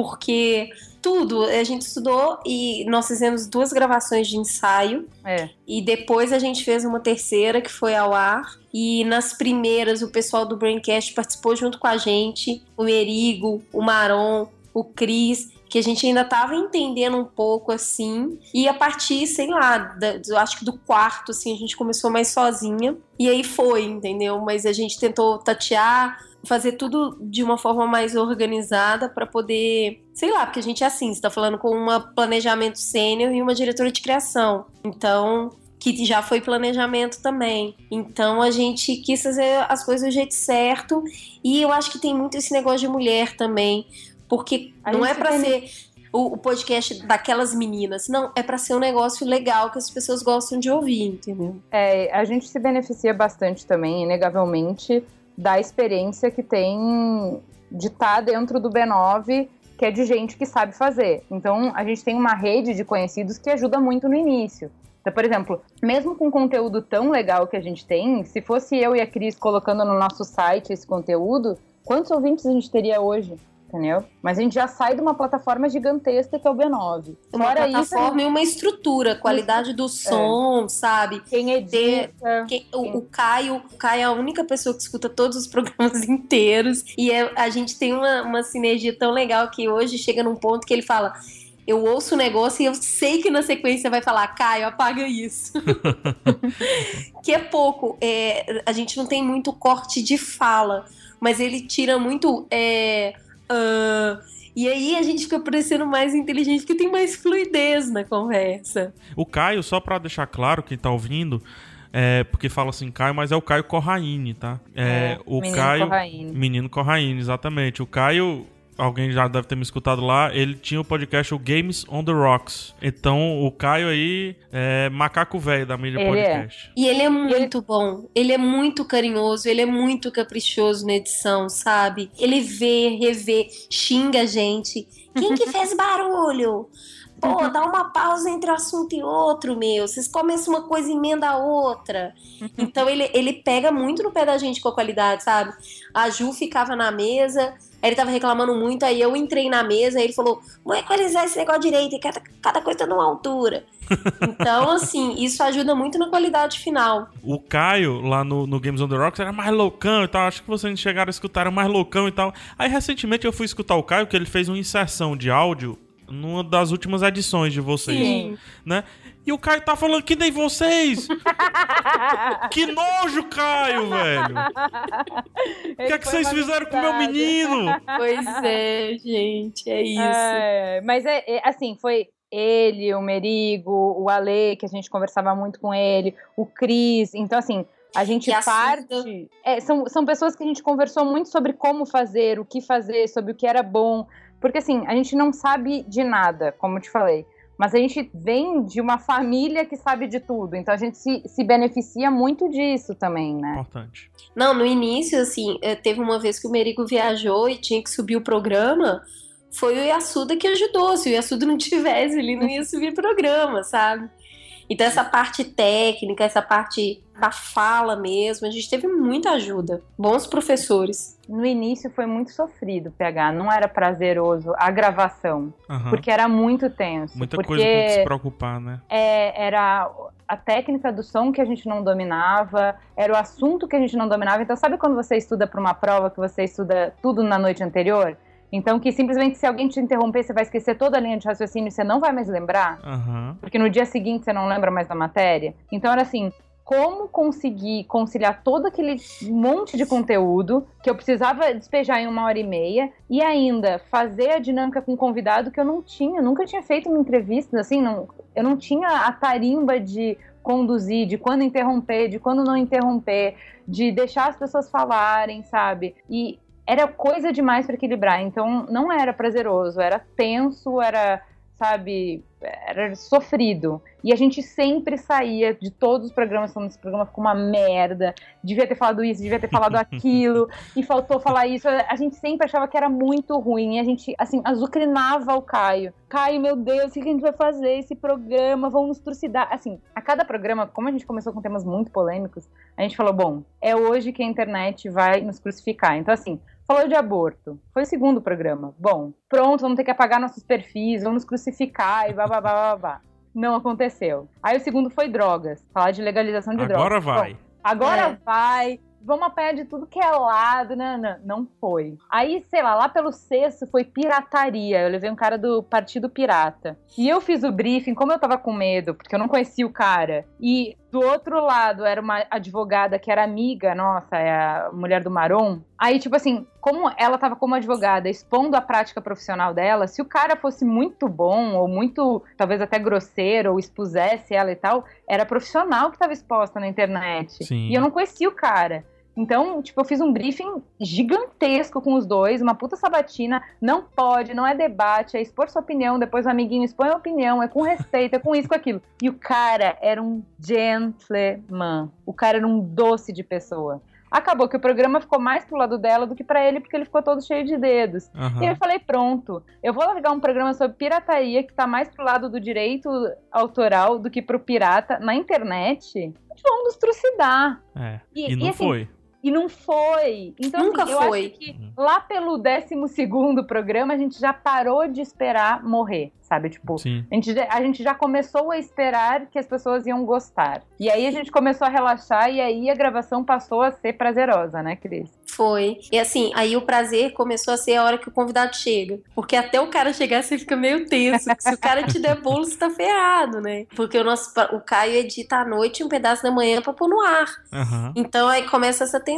porque tudo a gente estudou e nós fizemos duas gravações de ensaio É. e depois a gente fez uma terceira que foi ao ar e nas primeiras o pessoal do Braincast participou junto com a gente, o Merigo, o Maron, o Cris, que a gente ainda tava entendendo um pouco assim. E a partir, sei lá, da- do- acho que do quarto, assim, a gente começou mais sozinha. E aí foi, entendeu? Mas a gente tentou tatear, fazer tudo de uma forma mais organizada para poder, sei lá, porque a gente é assim, você tá falando com uma planejamento sênior e uma diretora de criação. Então, que já foi planejamento também. Então a gente quis fazer as coisas do jeito certo e eu acho que tem muito esse negócio de mulher também, porque A não é pra tem- ser o, o podcast daquelas meninas, não, é pra ser um negócio legal que as pessoas gostam de ouvir, entendeu? É, a gente se beneficia bastante também, inegavelmente, da experiência que tem de estar dentro do B9, que é de gente que sabe fazer. Então, a gente tem uma rede de conhecidos que ajuda muito no início. Então, por exemplo, mesmo com conteúdo tão legal que a gente tem, se fosse eu e a Cris colocando no nosso site esse conteúdo, quantos ouvintes a gente teria hoje? Entendeu? Mas a gente já sai de uma plataforma gigantesca que é o B9. Uma Fora isso, plataforma e uma estrutura, qualidade do som, sabe? quem edita. Quem- o, o Caio, o Caio é a única pessoa que escuta todos os programas [LAUGHS] inteiros. E é- a gente tem uma, uma sinergia tão legal que hoje chega num ponto que ele fala. Eu ouço o negócio e eu sei que na sequência vai falar, Caio, apaga isso. [LAUGHS] que é pouco. É, a gente não tem muito corte de fala, mas ele tira muito. é, ah, e aí a gente fica parecendo mais inteligente, porque tem mais fluidez na conversa. O Caio, só pra deixar claro quem tá ouvindo, é porque fala assim Caio, mas é o Caio Corraine, tá? É, o menino Caio. Corraine. Menino Corraine, exatamente. O Caio. Alguém já deve ter me escutado lá. Ele tinha o podcast o Games on the Rocks. Então, o Caio aí é macaco velho da mídia Ele é. podcast. E ele é muito bom, ele é muito carinhoso, ele é muito caprichoso na edição, sabe? Ele vê, revê, xinga a gente. Quem que [LAUGHS] fez barulho? Pô, dá uma pausa entre um assunto e outro, meu. Vocês começam uma coisa e emenda a outra. Então ele, ele pega muito no pé da gente com a qualidade, sabe? A Ju ficava na mesa, aí ele tava reclamando muito, aí eu entrei na mesa, aí ele falou: vou equalizar esse negócio direito, cada, cada coisa tá numa altura. [LAUGHS] Então, assim, isso ajuda muito na qualidade final. O Caio, lá no, no Games on the Rocks, era mais loucão e tal. Acho que vocês chegaram a escutar, era mais loucão e tal. Aí, recentemente, eu fui escutar o Caio, que ele fez uma inserção de áudio numa das últimas edições de vocês, Sim. né? E o Caio tá falando que nem vocês! [LAUGHS] que nojo, Caio, velho! O que é que vocês fizeram com o meu menino? Pois é, gente, é isso. É, mas é, é, assim, foi ele, o Merigo, o Ale, que a gente conversava muito com ele, o Cris. Então, assim, a gente E a parte. é, são, são pessoas que a gente conversou muito sobre como fazer, o que fazer, sobre o que era bom. Porque, assim, a gente não sabe de nada, como eu te falei. Mas a gente vem de uma família que sabe de tudo. Então a gente se, se beneficia muito disso também, né? Importante. Não, no início, assim, eh, teve uma vez que o Merigo viajou e tinha que subir o programa. Foi o Yasuda que ajudou. Se o Yasuda não tivesse, ele não ia subir o programa, sabe? Então, essa parte técnica, essa parte da fala mesmo, a gente teve muita ajuda. Bons professores. No início foi muito sofrido, PH. Não era prazeroso a gravação. Aham. Porque era muito tenso. Muita porque coisa que se preocupar, né? é, era a técnica do som que a gente não dominava, era o assunto que a gente não dominava. Então, sabe quando você estuda para uma prova que você estuda tudo na noite anterior? Então, que simplesmente se alguém te interromper, você vai esquecer toda a linha de raciocínio e você não vai mais lembrar? Aham. Porque no dia seguinte você não lembra mais da matéria. Então, era assim. Como conseguir conciliar todo aquele monte de conteúdo que eu precisava despejar em uma hora e meia e ainda fazer a dinâmica com o convidado que eu não tinha, nunca tinha feito uma entrevista, assim, não, eu não tinha a tarimba de conduzir, de quando interromper, de quando não interromper, de deixar as pessoas falarem, sabe? E era coisa demais para equilibrar. Então não era prazeroso, era tenso, era sabe, era sofrido. E a gente sempre saía de todos os programas falando esse programa ficou uma merda, devia ter falado isso, devia ter falado [LAUGHS] aquilo, e faltou falar isso. A gente sempre achava que era muito ruim, e a gente, assim, azucrinava o Caio. Caio, meu Deus, o que a gente vai fazer? Esse programa, vamos nos trucidar. Assim, a cada programa, como a gente começou com temas muito polêmicos, a gente falou, bom, é hoje que a internet vai nos crucificar. Então, assim, Falou de aborto. Foi o segundo programa. Bom, pronto, vamos ter que apagar nossos perfis, vamos nos crucificar e blá blá. Não aconteceu. Aí o segundo foi drogas. Falar de legalização de Agora drogas. Agora vai. Bom, agora É. vai. Vamos apanhar de tudo que é lado, né? Não, não foi. Aí, sei lá, lá pelo sexto foi pirataria. Eu levei um cara do Partido Pirata. E eu fiz o briefing, como eu tava com medo, porque eu não conhecia o cara. E do outro lado era uma advogada que era amiga, nossa, é a mulher do Maron. Aí, tipo assim, como ela tava como advogada expondo a prática profissional dela, se o cara fosse muito bom, ou muito, talvez até grosseiro, ou expusesse ela e tal, era profissional que tava exposta na internet. Sim. E eu não conhecia o cara. Então, tipo, eu fiz um briefing gigantesco com os dois, uma puta sabatina. Não pode, não é debate, é expor sua opinião, depois o amiguinho expõe a opinião, é com respeito, é com isso, com aquilo. E o cara era um gentleman. O cara era um doce de pessoa. Acabou que o programa ficou mais pro lado dela do que pra ele, porque ele ficou todo cheio de dedos. Aham. E eu falei, pronto, eu vou largar um programa sobre pirataria que tá mais pro lado do direito autoral do que pro pirata na internet. Vamos nos trucidar. É. E- E, não e assim, foi. E não foi. Então, Nunca assim, eu foi. acho que lá pelo 12 programa a gente já parou de esperar morrer, sabe? Tipo, Sim. a gente, já- a gente já começou a esperar que as pessoas iam gostar. E aí a gente começou a relaxar e aí a gravação passou a ser prazerosa, né, Cris? Foi. E assim, aí o prazer começou a ser a hora que o convidado chega. Porque até o cara chegar, você fica meio tenso. Se o cara te der bolo, você tá ferrado, né? Porque o nosso o Caio edita à noite e um pedaço da manhã pra pôr no ar. Aham. Então aí começa essa tensão.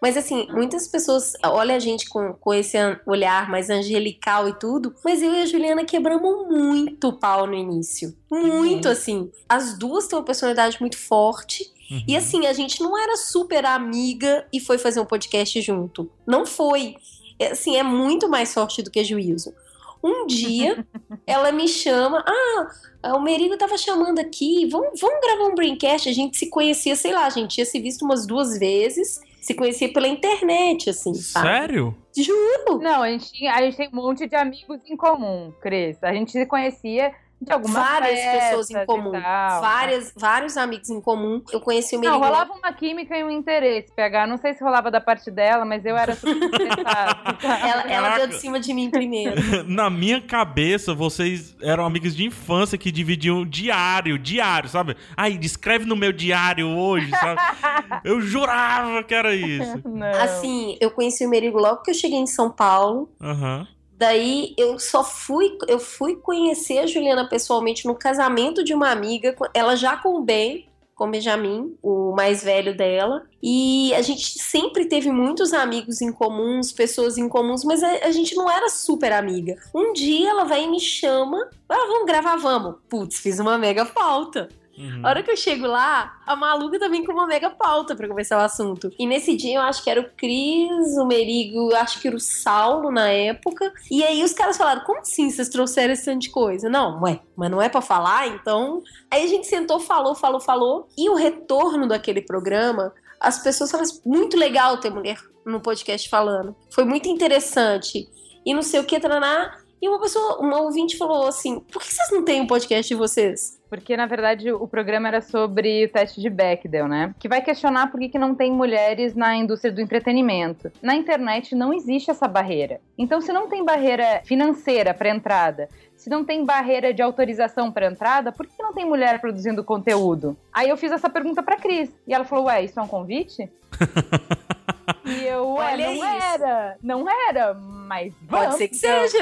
Mas assim, muitas pessoas olham a gente com, com esse olhar mais angelical e tudo, mas eu e a Juliana quebramos muito pau no início. Muito, assim. As duas têm uma personalidade muito forte. Uhum. E assim, a gente não era super amiga e foi fazer um podcast junto. Não foi. É, Assim, é muito mais forte do que juízo. Um dia, [LAUGHS] ela me chama. Ah, o Merigo tava chamando aqui. Vamos, vamos gravar um Braincast. A gente se conhecia, sei lá, a gente tinha se visto umas duas vezes. Se conhecia pela internet, assim, sabe? Sério? Juro. Não, a gente, tinha- a gente tem um monte de amigos em comum, Cris. A gente se conhecia de algumas Várias pessoas em comum. tal. Várias, vários amigos em comum. Eu conheci o Não, Merigo. rolava uma química e um interesse, PH. Não sei se rolava da parte dela, mas eu era super interessada. [LAUGHS] Ela, ela deu de cima de mim primeiro. [LAUGHS] Na minha cabeça, vocês eram amigos de infância que dividiam diário, diário, sabe? Aí, escreve no meu diário hoje, sabe? [LAUGHS] Eu jurava que era isso. Não. Assim, eu conheci o Merigo logo que eu cheguei em São Paulo. Aham. Daí eu só fui, eu fui conhecer a Juliana pessoalmente no casamento de uma amiga, ela já com o Ben, com o Benjamin, o mais velho dela. E a gente sempre teve muitos amigos em comuns, pessoas em comuns, mas a, a gente não era super amiga. Um dia ela vai e me chama, ah, vamos gravar, vamos. Putz, fiz uma mega falta. Uhum. A hora que eu chego lá, a maluca também com uma mega pauta pra começar o assunto. E nesse dia eu acho que era o Cris, o Merigo, acho que era o Saulo na época. E aí os caras falaram: como assim vocês trouxeram esse tanto de coisa? Não, ué, mas não é pra falar, então. Aí a gente sentou, falou, falou, falou. E o retorno daquele programa, as pessoas falaram assim, muito legal ter mulher no podcast falando. Foi muito interessante. E não sei o que, taraná. E uma pessoa, uma ouvinte falou assim: por que vocês não têm um podcast de vocês? Porque, na verdade, o programa era sobre o teste de Bechdel, né? Que vai questionar por que, que não tem mulheres na indústria do entretenimento. Na internet não existe essa barreira. Então, se não tem barreira financeira para entrada, se não tem barreira de autorização para entrada, por que que não tem mulher produzindo conteúdo? Aí eu fiz essa pergunta pra Cris. E ela falou: Ué, isso é um convite? [LAUGHS] e eu, ué, Olha não isso. era. Não era, mas. Pode vamos, ser que seja.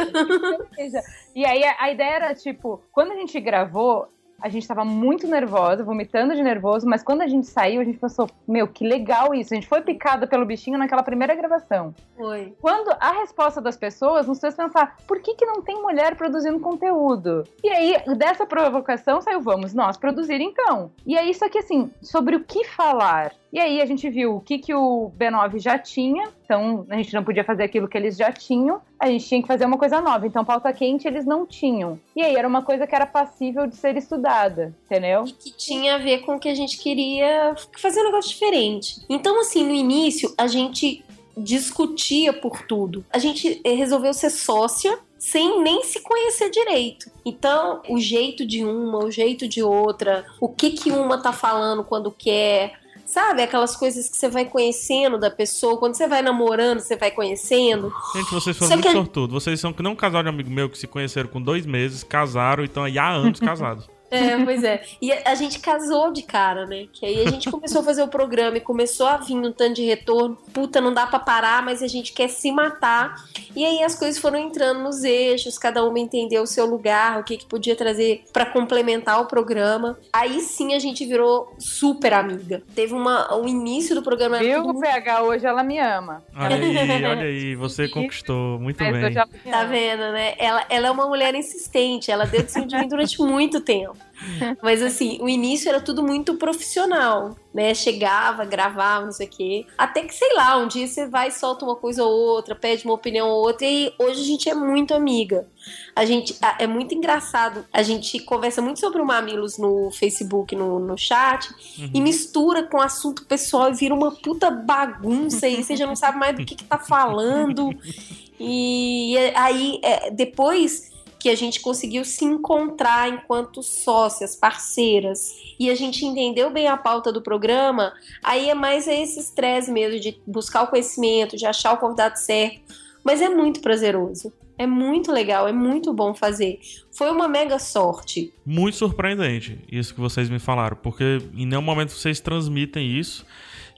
Seja. E aí a, a ideia era, tipo, quando a gente gravou, a gente tava muito nervosa, vomitando de nervoso, mas quando a gente saiu, a gente pensou, meu, que legal isso. A gente foi picada pelo bichinho naquela primeira gravação. Foi. Quando a resposta das pessoas nos fez pensar, por que, que não tem mulher produzindo conteúdo? E aí, dessa provocação saiu, vamos nós produzir então. E é isso aqui, assim, sobre o que falar. E aí a gente viu o que, que o B9 já tinha, então a gente não podia fazer aquilo que eles já tinham, a gente tinha que fazer uma coisa nova. Então, pauta quente eles não tinham. E aí era uma coisa que era passível de ser estudada, entendeu? E que tinha a ver com o que a gente queria fazer um negócio diferente. Então, assim, no início, a gente discutia por tudo. A gente eh, resolveu ser sócia sem nem se conhecer direito. Então, o jeito de uma, o jeito de outra, o que que uma tá falando quando quer, sabe? Aquelas coisas que você vai conhecendo da pessoa, quando você vai namorando, você vai conhecendo. Gente, vocês foram Só muito que- sortudos. Vocês são que nem um casal de amigo meu que se conheceram com dois meses, casaram e estão aí há anos [LAUGHS] casados. É, pois é. E a, gente casou de cara, né? Que aí a gente começou a fazer o programa e começou a vir um tanto de retorno. Puta, não dá pra parar, mas a gente quer se matar. E aí as coisas foram entrando nos eixos, cada uma entendeu o seu lugar, o que, que podia trazer pra complementar o programa. Aí sim a gente virou super amiga. Teve uma, o início do programa Viu? tudo O PH hoje ela me ama. Olha aí, olha aí, você conquistou. Muito Mas bem. Tá vendo, né? Ela, ela é uma mulher insistente, ela deu de cima de mim durante muito tempo. [LAUGHS] Mas assim, o início era tudo muito profissional, né? Chegava, gravava, não sei o quê. Até que, sei lá, um dia você vai e solta uma coisa ou outra, pede uma opinião ou outra, e hoje a gente é muito amiga. A gente é muito engraçado. A gente conversa muito sobre o Mamilos no Facebook, no, no chat, e mistura com assunto pessoal e vira uma puta bagunça e você já não sabe mais do que, que tá falando. [LAUGHS] E aí, é, depois que a gente conseguiu se encontrar enquanto sócias, parceiras, e a gente entendeu bem a pauta do programa, aí é mais esse estresse mesmo de buscar o conhecimento, de achar o convidado certo. Mas é muito prazeroso. É muito legal, é muito bom fazer. Foi uma mega sorte. Muito surpreendente isso que vocês me falaram, porque em nenhum momento vocês transmitem isso.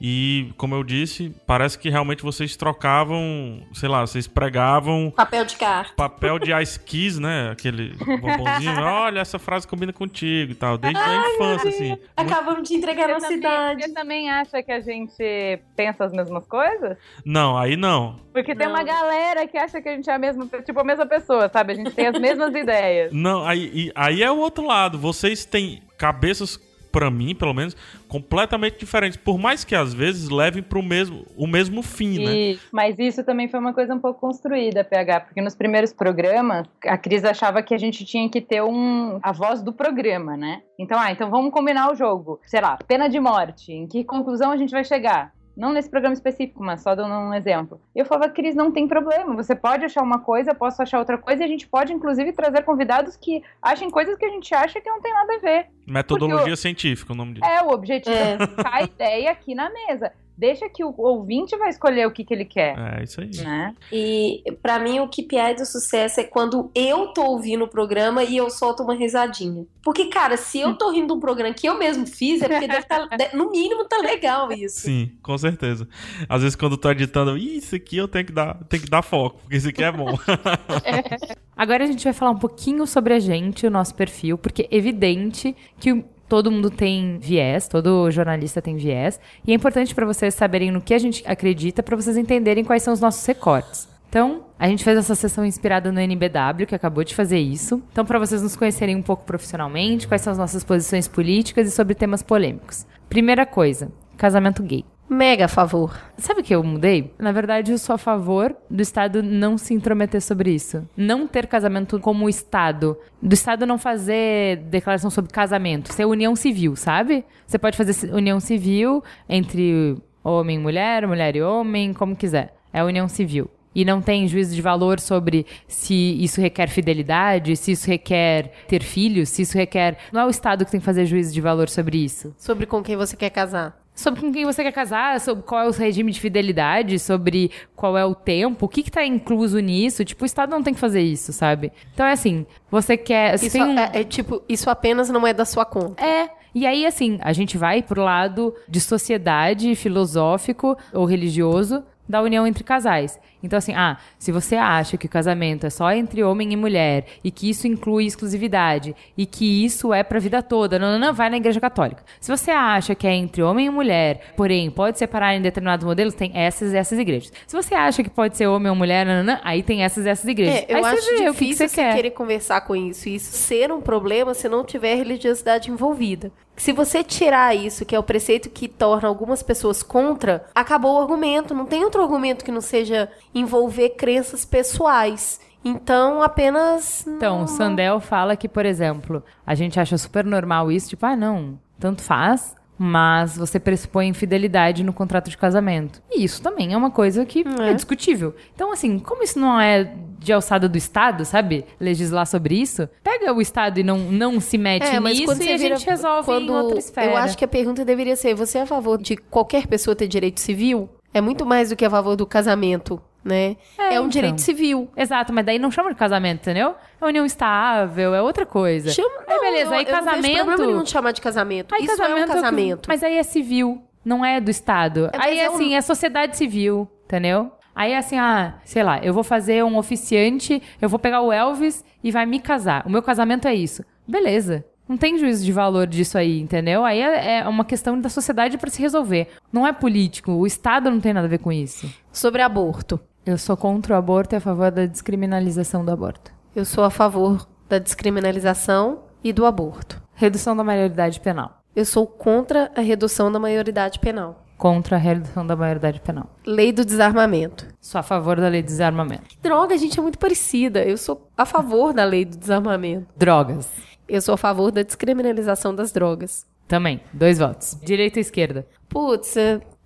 E, como eu disse, parece que realmente vocês trocavam, sei lá, vocês pregavam Papel de carta. papel de ice keys, né? Aquele bombonzinho. [LAUGHS] Olha, essa frase combina contigo e tal. Desde a infância, assim. Muito- Acabamos de entregar a Você nossa também, idade. você também acha que a gente pensa as mesmas coisas? Não, aí não. Porque tem Não. uma galera que acha que a gente é a mesma, tipo, a mesma pessoa, sabe? A gente tem as mesmas [LAUGHS] ideias. Não, aí, aí é o outro lado. Vocês têm cabeças, pra mim, pelo menos, completamente diferentes. Por mais que às vezes levem pro mesmo, o mesmo fim, né? E- mas isso também foi uma coisa um pouco construída, PH, porque nos primeiros programas, a Cris achava que a gente tinha que ter um, a voz do programa, né? Então, ah, então vamos combinar o jogo. Sei lá, pena de morte. Em que conclusão a gente vai chegar? Não nesse programa específico, mas só dando um exemplo. E eu falava, Cris, não tem problema. Você pode achar uma coisa, eu posso achar outra coisa, e a gente pode, inclusive, trazer convidados que achem coisas que a gente acha que não tem nada a ver. Metodologia científica, o nome disso. É, o objetivo É. é colocar a ideia aqui na mesa. Deixa que o ouvinte vai escolher o que, que ele quer. É, isso aí. Né? E pra mim o KPI do sucesso é quando eu tô ouvindo o programa e eu solto uma risadinha. Porque, cara, se eu tô rindo de um programa que eu mesmo fiz, é porque deve tá, de- [LAUGHS] no mínimo tá legal isso. Sim, com certeza. Às vezes quando eu tô editando, "Ih, isso aqui eu tenho que dar, tenho que dar foco, porque isso aqui é bom. [LAUGHS] [LAUGHS] Agora a gente vai falar um pouquinho sobre a gente, o nosso perfil, porque é evidente que o- todo mundo tem viés, todo jornalista tem viés, e é importante para vocês saberem no que a gente acredita, para vocês entenderem quais são os nossos recortes. Então, a gente fez essa sessão inspirada no NBW, que acabou de fazer isso. Então, para vocês nos conhecerem um pouco profissionalmente, quais são as nossas posições políticas e sobre temas polêmicos. Primeira coisa, casamento gay. Mega a favor. Sabe o que eu mudei? Na verdade, eu sou a favor do Estado não se intrometer sobre isso. Não ter casamento como Estado. Do Estado não fazer declaração sobre casamento. Ser união civil, sabe? Você pode fazer união civil entre homem e mulher, mulher e homem, como quiser. É união civil. E não tem juízo de valor sobre se isso requer fidelidade, se isso requer ter filhos, se isso requer. Não é o Estado que tem que fazer juízo de valor sobre isso Sobre com quem você quer casar. Sobre com quem você quer casar, sobre qual é o regime de fidelidade, sobre qual é o tempo, o que que tá incluso nisso. Tipo, o Estado não tem que fazer isso, sabe? Então é assim, você quer... Você Isso um... é, é tipo, isso apenas não é da sua conta. É. E aí, assim, a gente vai pro lado de sociedade, filosófico ou religioso da união entre casais. Então, assim, ah, se você acha que o casamento é só entre homem e mulher e que isso inclui exclusividade e que isso é pra vida toda, não, não, não, vai na igreja católica. Se você acha que é entre homem e mulher, porém pode separar em determinados modelos, tem essas e essas igrejas. Se você acha que pode ser homem ou mulher, não, não, não, aí tem essas e essas igrejas. É, eu aí acho você vê o que que difícil você você quer. querer conversar com isso. e Isso ser um problema se não tiver religiosidade envolvida. Se você tirar isso, que é o preceito que torna algumas pessoas contra, acabou o argumento. Não tem outro argumento que não seja envolver crenças pessoais. Então, apenas. Então, Sandel fala que, por exemplo, a gente acha super normal isso, tipo, ah, não, tanto faz, mas você pressupõe infidelidade no contrato de casamento. E isso também é uma coisa que é, discutível. Então, assim, como isso não é de alçada do Estado, sabe? Legislar sobre isso, pega o Estado e não, não se mete É, nisso e a vira, gente resolve quando em outra esfera. Eu acho que a pergunta deveria ser: você é a favor de qualquer pessoa ter direito civil? É muito mais do que a favor do casamento, né? É, É, um então. direito civil. Exato, mas daí não chama de casamento, entendeu? É união estável, é outra coisa. Chama, aí não, beleza, eu, aí eu Não casamento. problema nenhum de chamar de casamento. Aí Isso é um casamento. Mas aí é civil, não é do Estado. É, aí, é um- assim, é sociedade civil, entendeu? Aí, assim, ah, sei lá, eu vou fazer um oficiante, eu vou pegar o Elvis e vai me casar. O meu casamento é isso. Beleza. Não tem juízo de valor disso aí, entendeu? Aí é, é uma questão da sociedade pra se resolver. Não é político, o Estado não tem nada a ver com isso. Sobre aborto. Eu sou contra o aborto e a favor da descriminalização do aborto. Eu sou a favor da descriminalização e do aborto. Redução da maioridade penal. Eu sou contra a redução da maioridade penal. Contra a redução da maioridade penal. Lei do desarmamento. Sou a favor da lei de desarmamento. Droga, a gente é muito parecida. Eu sou a favor da lei do desarmamento. Drogas. Eu sou a favor da descriminalização das drogas. Também. Dois votos. Direita e esquerda. Putz,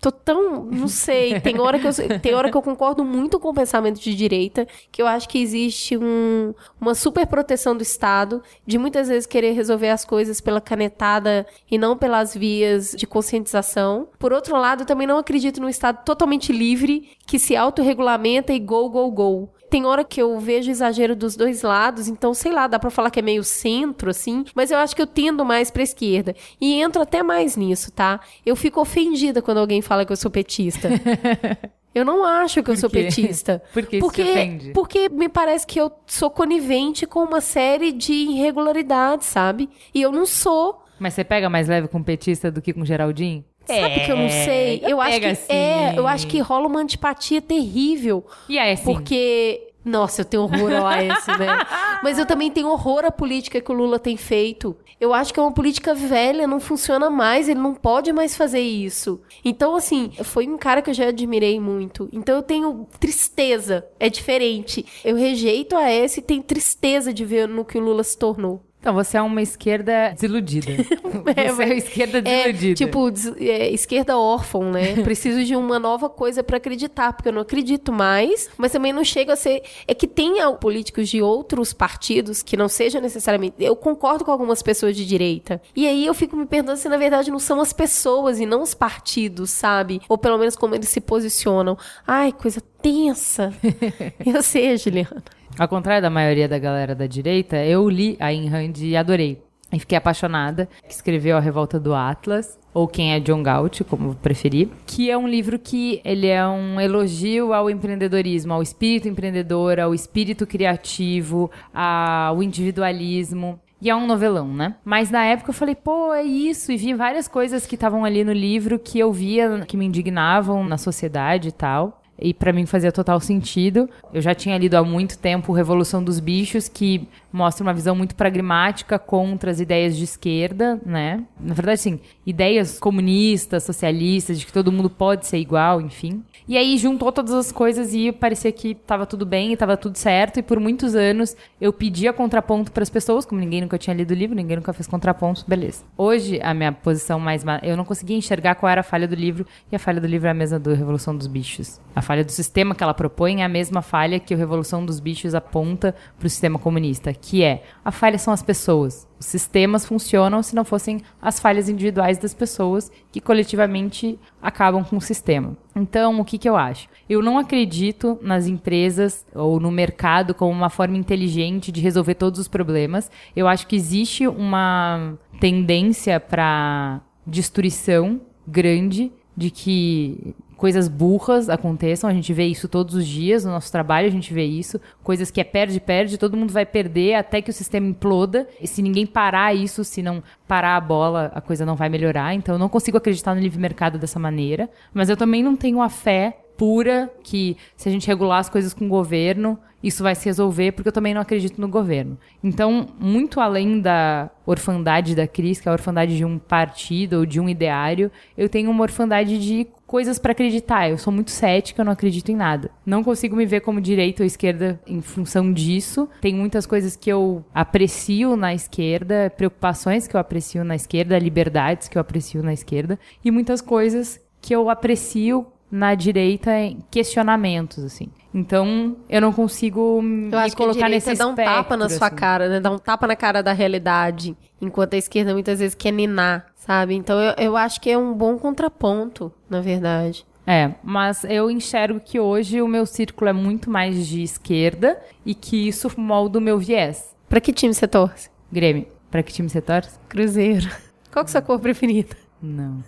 tô tão. Não sei. Tem hora, que eu, tem hora que eu concordo muito com o pensamento de direita, que eu acho que existe um, uma super proteção do Estado, de muitas vezes querer resolver as coisas pela canetada e não pelas vias de conscientização. Por outro lado, eu também não acredito num Estado totalmente livre, que se autorregulamenta e go, go, go. Tem hora que eu vejo exagero dos dois lados, então sei lá, dá pra falar que é meio centro, assim, mas eu acho que eu tendo mais pra esquerda. E entro até mais nisso, tá? Eu fico ofendida quando alguém fala que eu sou petista. [LAUGHS] Eu não acho que eu sou quê? petista. [LAUGHS] Por que isso porque, te ofende? Porque me parece que eu sou conivente com uma série de irregularidades, sabe? E eu não sou. Mas você pega mais leve com petista do que com Geraldinho? Sabe que eu não sei? Eu acho que pega sim. é, eu acho que rola uma antipatia terrível. E aí, assim, Porque. Nossa, eu tenho horror ao AS, né? [LAUGHS] Mas eu também tenho horror à política que o Lula tem feito. Eu acho que é uma política velha, não funciona mais, ele não pode mais fazer isso. Então, assim, foi um cara que eu já admirei muito. Então eu tenho tristeza, é diferente. Eu rejeito a AS e tenho tristeza de ver no que o Lula se tornou. Então, você é uma esquerda desiludida. [LAUGHS] você é uma esquerda desiludida. É, tipo, des- é, esquerda órfã, né? [LAUGHS] Preciso de uma nova coisa pra acreditar, porque eu não acredito mais, mas também não chego a ser. É que tem políticos de outros partidos que não sejam necessariamente. Eu concordo com algumas pessoas de direita. E aí eu fico me perguntando se na verdade não são as pessoas e não os partidos, sabe? Ou pelo menos como eles se posicionam. Ai, coisa tensa. [LAUGHS] eu sei, Juliana. Ao contrário da maioria da galera da direita, eu li a Ayn Rand e adorei. E fiquei apaixonada. Que escreveu A Revolta do Atlas, ou Quem é John Galt, como preferir. Que é um livro que ele é um elogio ao empreendedorismo, ao espírito empreendedor, ao espírito criativo, ao individualismo. E é um novelão, né? Mas na época eu falei, pô, é isso. E vi várias coisas que estavam ali no livro que eu via que me indignavam na sociedade e tal. E pra mim fazia total sentido. Eu já tinha lido há muito tempo Revolução dos Bichos, que mostra uma visão muito pragmática contra as ideias de esquerda, né? Na verdade, sim, ideias comunistas, socialistas, de que todo mundo pode ser igual, enfim. E aí juntou todas as coisas e parecia que tava tudo bem e tava tudo certo. E por muitos anos eu pedia contraponto para as pessoas, como ninguém nunca tinha lido o livro, ninguém nunca fez contraponto, beleza. Hoje a minha posição mais ma- eu não conseguia enxergar qual era a falha do livro e a falha do livro é a mesma do Revolução dos Bichos. A falha do sistema que ela propõe é a mesma falha que o Revolução dos Bichos aponta para o sistema comunista, que é a falha são as pessoas. Os sistemas funcionam se não fossem as falhas individuais das pessoas que coletivamente acabam com o sistema. Então, o que, que eu acho? Eu não acredito nas empresas ou no mercado como uma forma inteligente de resolver todos os problemas. Eu acho que existe uma tendência para destruição grande de que coisas burras aconteçam, a gente vê isso todos os dias no nosso trabalho, a gente vê isso, coisas que é perde, perde, todo mundo vai perder até que o sistema imploda, e se ninguém parar isso, se não parar a bola, a coisa não vai melhorar, então eu não consigo acreditar no livre mercado dessa maneira, mas eu também não tenho a fé pura que se a gente regular as coisas com o governo, isso vai se resolver, porque eu também não acredito no governo. Então, muito além da orfandade da Cris, que é a orfandade de um partido ou de um ideário, eu tenho uma orfandade de coisas para acreditar. Eu sou muito cética, eu não acredito em nada. Não consigo me ver como direita ou esquerda em função disso. Tem muitas coisas que eu aprecio na esquerda, preocupações que eu aprecio na esquerda, liberdades que eu aprecio na esquerda, e muitas coisas que eu aprecio na direita em questionamentos, assim. Então, eu não consigo me Eu acho que a colocar nesse dá um tapa na espectro, sua assim. cara, né? Dá um tapa na cara da realidade. Enquanto a esquerda muitas vezes quer ninar, sabe? Então eu, eu acho que é um bom contraponto, na verdade. É, mas eu enxergo que hoje o meu círculo é muito mais de esquerda e que isso molda o meu viés. Pra que time você torce? Grêmio, pra que time você torce? Cruzeiro. Qual que é a sua cor preferida? Não.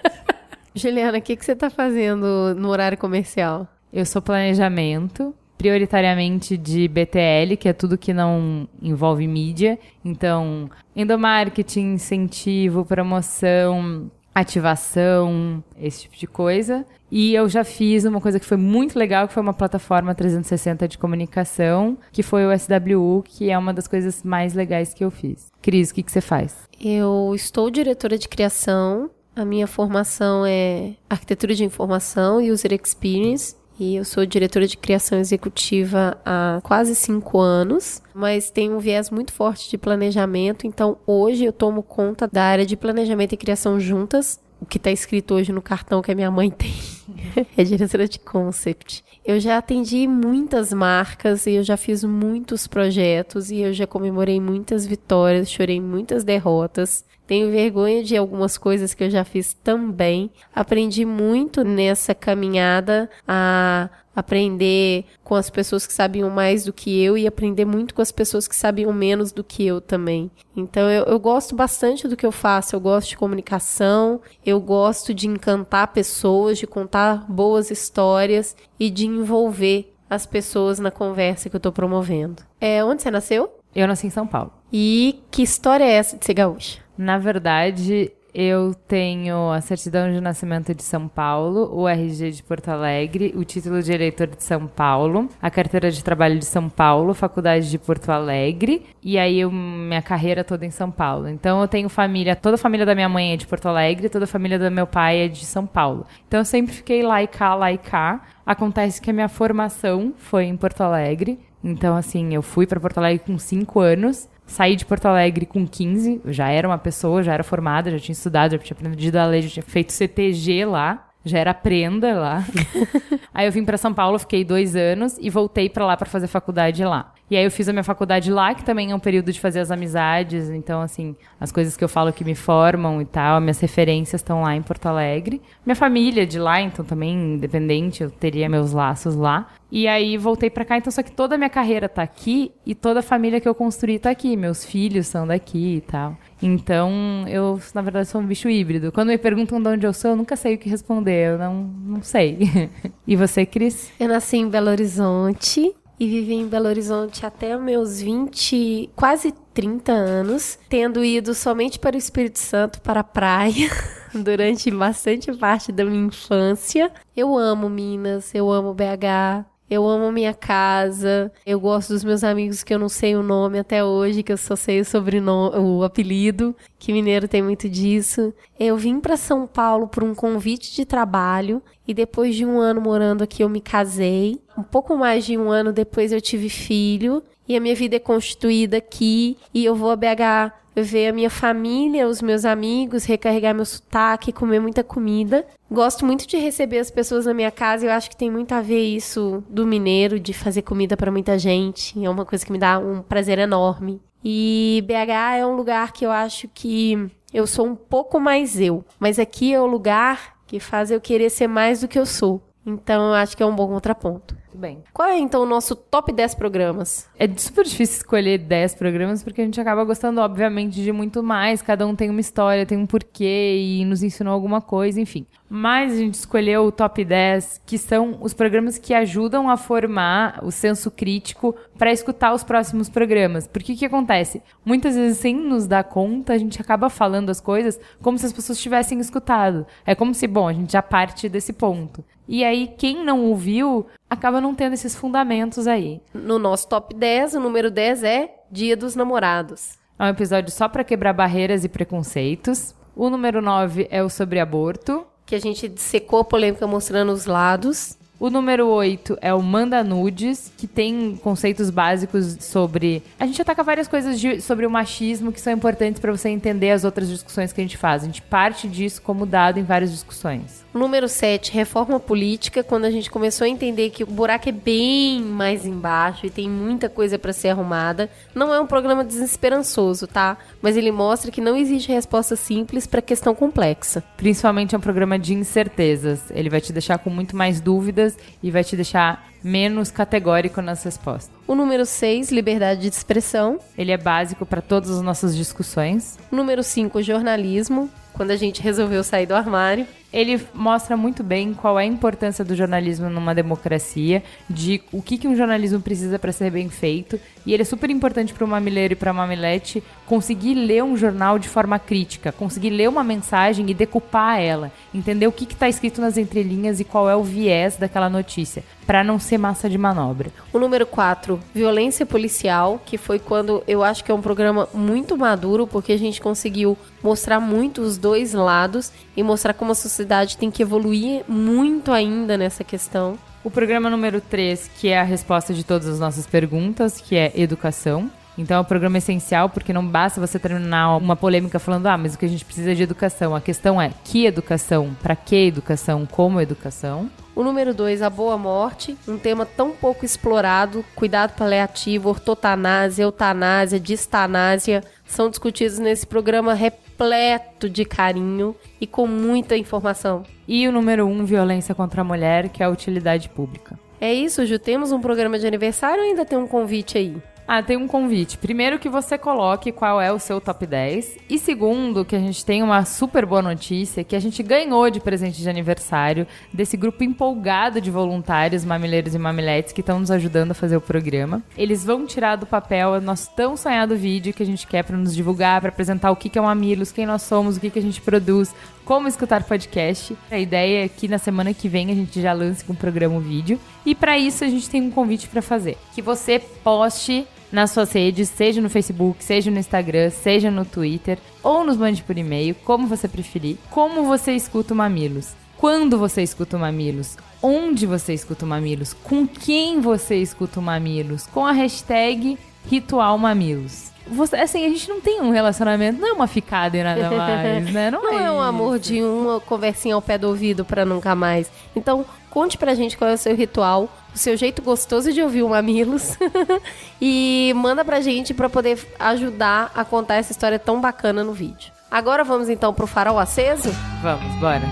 [LAUGHS] Juliana, o que, que você tá fazendo no horário comercial? Eu sou planejamento, prioritariamente de BTL, que é tudo que não envolve mídia. Então, endomarketing, incentivo, promoção, ativação, esse tipo de coisa. E eu já fiz uma coisa que foi muito legal, que foi uma plataforma 360 de comunicação, que foi o SWU, que é uma das coisas mais legais que eu fiz. Cris, o que, que você faz? Eu estou diretora de criação. A minha formação é arquitetura de informação e user experience. E eu sou diretora de criação executiva há quase cinco anos, mas tenho um viés muito forte de planejamento. Então, hoje eu tomo conta da área de planejamento e criação juntas. O que está escrito hoje no cartão que a minha mãe [LAUGHS] tem [LAUGHS] é diretora de concept. Eu já atendi muitas marcas e eu já fiz muitos projetos e eu já comemorei muitas vitórias, chorei muitas derrotas. Tenho vergonha de algumas coisas que eu já fiz também. Aprendi muito nessa caminhada a aprender com as pessoas que sabiam mais do que eu e aprender muito com as pessoas que sabiam menos do que eu também. Então eu, eu gosto bastante do que eu faço. Eu gosto de comunicação, eu gosto de encantar pessoas, de contar boas histórias e de envolver as pessoas na conversa que eu tô promovendo. É, onde você nasceu? Eu nasci em São Paulo. E que história é essa de ser gaúcha? Na verdade, eu tenho a certidão de nascimento de São Paulo, o RG de Porto Alegre, o título de eleitor de São Paulo, a carteira de trabalho de São Paulo, faculdade de Porto Alegre, e aí eu- minha carreira toda em São Paulo. Então eu tenho família, toda a família da minha mãe é de Porto Alegre, toda a família do meu pai é de São Paulo. Então eu sempre fiquei lá e cá, lá e cá. Acontece que a minha formação foi em Porto Alegre. Então, assim, eu fui para Porto Alegre com 5 anos, saí de Porto Alegre com 15, eu já era uma pessoa, já era formada, já tinha estudado, já tinha aprendido a ler, já tinha feito CTG lá, já era prenda lá. [LAUGHS] aí eu vim para São Paulo, fiquei dois anos e voltei para lá para fazer faculdade lá. E aí eu fiz a minha faculdade lá, que também é um período de fazer as amizades, então assim, as coisas que eu falo que me formam e tal, minhas referências estão lá em Porto Alegre. Minha família é de lá, então também independente, eu teria meus laços lá. E aí voltei pra cá, então só que toda a minha carreira tá aqui e toda a família que eu construí tá aqui, meus filhos são daqui e tal. Então, eu, na verdade, sou um bicho híbrido. Quando me perguntam de onde eu sou, eu nunca sei o que responder. Eu não, não sei. [LAUGHS] e você, Cris? Eu nasci em Belo Horizonte e vivi em Belo Horizonte até meus 20, quase 30 anos, tendo ido somente para o Espírito Santo, para a praia, [LAUGHS] durante bastante parte da minha infância. Eu amo Minas, eu amo BH. Eu amo minha casa. Eu gosto dos meus amigos que eu não sei o nome até hoje, que eu só sei o sobrenome, o apelido, que mineiro tem muito disso. Eu vim para São Paulo por um convite de trabalho e depois de um ano morando aqui eu me casei. Um pouco mais de um ano depois eu tive filho e a minha vida é constituída aqui e eu vou a BH ver a minha família, os meus amigos, recarregar meu sotaque, comer muita comida. Gosto muito de receber as pessoas na minha casa e eu acho que tem muito a ver isso do mineiro, de fazer comida para muita gente. É uma coisa que me dá um prazer enorme. E BH é um lugar que eu acho que eu sou um pouco mais eu, mas aqui é o lugar que faz eu querer ser mais do que eu sou. Então eu acho que é um bom contraponto. Tudo bem. Qual é então o nosso top 10 programas? É super difícil escolher 10 programas porque a gente acaba gostando, obviamente, de muito mais. Cada um tem uma história, tem um porquê e nos ensinou alguma coisa, enfim. Mas a gente escolheu o top 10, que são os programas que ajudam a formar o senso crítico para escutar os próximos programas. Porque o que acontece? Muitas vezes, sem nos dar conta, a gente acaba falando as coisas como se as pessoas tivessem escutado. É como se, bom, a gente já parte desse ponto. E aí, quem não ouviu, acaba não tendo esses fundamentos aí. No nosso top 10, o número 10 é Dia dos Namorados. É um episódio só para quebrar barreiras e preconceitos. O número 9 é o sobre aborto. Que a gente dissecou a polêmica mostrando os lados. O número 8 é o Manda Nudes, que tem conceitos básicos sobre. A gente ataca várias coisas de- sobre o machismo que são importantes para você entender as outras discussões que a gente faz. A gente parte disso como dado em várias discussões. Número 7, reforma política, quando a gente começou a entender que o buraco é bem mais embaixo e tem muita coisa para ser arrumada. Não é um programa desesperançoso, tá? Mas ele mostra que não existe resposta simples para questão complexa. Principalmente é um programa de incertezas. Ele vai te deixar com muito mais dúvidas e vai te deixar menos categórico nas respostas. O número 6, liberdade de expressão. Ele é básico para todas as nossas discussões. O número 5, jornalismo, quando a gente resolveu sair do armário. Ele mostra muito bem qual é a importância do jornalismo numa democracia, de o que, que um jornalismo precisa para ser bem feito. E ele é super importante para o mamileiro e para a mamilete conseguir ler um jornal de forma crítica, conseguir ler uma mensagem e decupar ela, entender o que está escrito nas entrelinhas e qual é o viés daquela notícia, para não ser massa de manobra. O número 4, violência policial, que foi quando eu acho que é um programa muito maduro, porque a gente conseguiu mostrar muito os dois lados e mostrar como a sociedade tem que evoluir muito ainda nessa questão. O programa número 3, que é a resposta de todas as nossas perguntas, que é educação. Então é um programa essencial, porque não basta você terminar uma polêmica falando, ah, mas o que a gente precisa é de educação. A questão é que educação, para que educação, como educação. O número 2, a boa morte, um tema tão pouco explorado, cuidado paliativo, ortotanásia, eutanásia, distanásia, são discutidos nesse programa repleto de carinho e com muita informação. E o número 1, um, violência contra a mulher, que é a utilidade pública. É isso, Ju, temos um programa de aniversário ou ainda tem um convite aí? Ah, tem um convite. Primeiro que você coloque qual é o seu top 10. E segundo, que a gente tem uma super boa notícia que a gente ganhou de presente de aniversário desse grupo empolgado de voluntários, mamileiros e mamiletes que estão nos ajudando a fazer o programa. Eles vão tirar do papel o nosso tão sonhado vídeo que a gente quer para nos divulgar, para apresentar o que é o Mamilos, quem nós somos, o que que a gente produz, como escutar podcast. A ideia é que na semana que vem a gente já lance com o programa o vídeo. E para isso a gente tem um convite para fazer. Que você poste nas suas redes, seja no Facebook, seja no Instagram, seja no Twitter, ou nos mande por e-mail, como você preferir, como você escuta o Mamilos. Quando você escuta o Mamilos? Onde você escuta o Mamilos? Com quem você escuta o Mamilos? Com a hashtag Ritual Mamilos. Você, assim, a gente não tem um relacionamento, não é uma ficada e nada [LAUGHS] mais, né? Não, Não é um isso. amor de uma conversinha ao pé do ouvido pra nunca mais. Então, conte pra gente qual é o seu ritual, o seu jeito gostoso de ouvir o Mamilos. [LAUGHS] e manda pra gente pra poder ajudar a contar essa história tão bacana no vídeo. Agora vamos então pro farol aceso? Vamos, bora.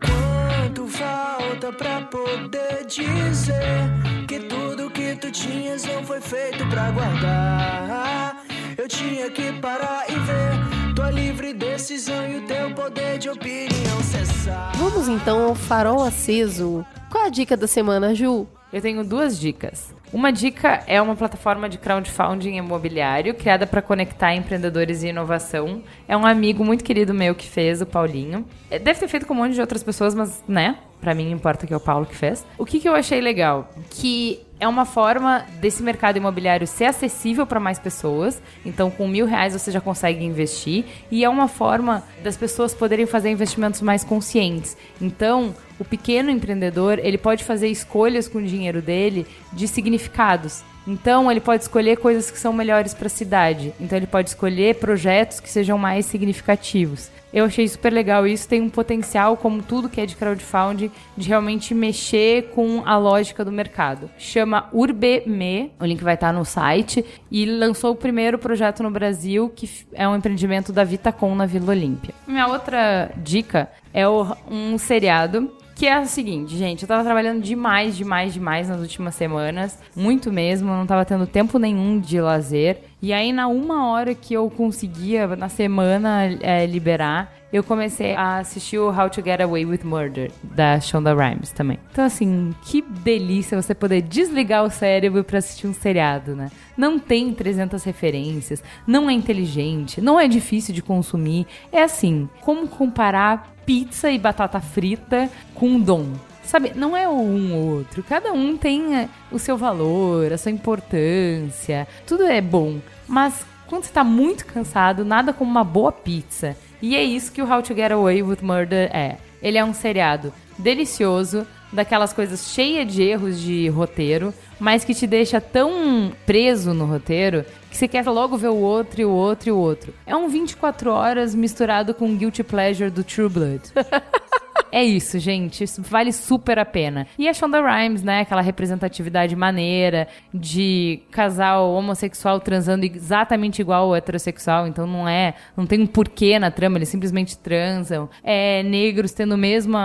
Quanto falta pra poder dizer que tudo que tu tinhas não foi feito pra guardar? Eu tinha que parar decisão e o teu poder de opinião cessar. Vamos então ao farol aceso. Qual a dica da semana, Ju? Eu tenho duas dicas. Uma dica é uma plataforma de crowdfunding imobiliário criada para conectar empreendedores e inovação. É um amigo muito querido meu que fez, o Paulinho. É, Deve ter feito com um monte de outras pessoas, mas, né? Pra mim importa que é o Paulo que fez. O que, que eu achei legal? Que é uma forma desse mercado imobiliário ser acessível para mais pessoas. Então, com mil reais você já consegue investir. E é uma forma das pessoas poderem fazer investimentos mais conscientes. Então, o pequeno empreendedor ele pode fazer escolhas com o dinheiro dele de significados. Então, ele pode escolher coisas que são melhores para a cidade. Então, ele pode escolher projetos que sejam mais significativos. Eu achei super legal isso, tem um potencial, como tudo que é de crowdfunding, de realmente mexer com a lógica do mercado. Chama Urbeme, o link vai estar no site, e lançou o primeiro projeto no Brasil, que é um empreendimento da Vitacom na Vila Olímpia. Minha outra dica é um seriado que é o seguinte, gente, eu tava trabalhando demais, demais, demais nas últimas semanas, muito mesmo, não tava tendo tempo nenhum de lazer. E aí, na uma hora que eu conseguia, na semana, é, liberar, eu comecei a assistir o How to Get Away with Murder, da Shonda Rhimes também. Então, assim, que delícia você poder desligar o cérebro pra assistir um seriado, né? Não tem 300 referências, não é inteligente, não é difícil de consumir. É assim, como comparar pizza e batata frita com dom? Sabe, não é um ou outro. Cada um tem é, o seu valor, a sua importância. Tudo é bom. Mas quando você tá muito cansado, nada como uma boa pizza. E é isso que o How to Get Away with Murder é. Ele é um seriado delicioso, daquelas coisas cheias de erros de roteiro, mas que te deixa tão preso no roteiro que você quer logo ver o outro e o outro e o outro. É um 24 horas misturado com Guilty Pleasure do True Blood. [LAUGHS] É isso, gente. Isso vale super a pena. E a Shonda Rhimes, né? Aquela representatividade maneira de casal homossexual transando exatamente igual ao heterossexual. Então não é. Não tem um porquê na trama, eles simplesmente transam. É negros tendo o mesmo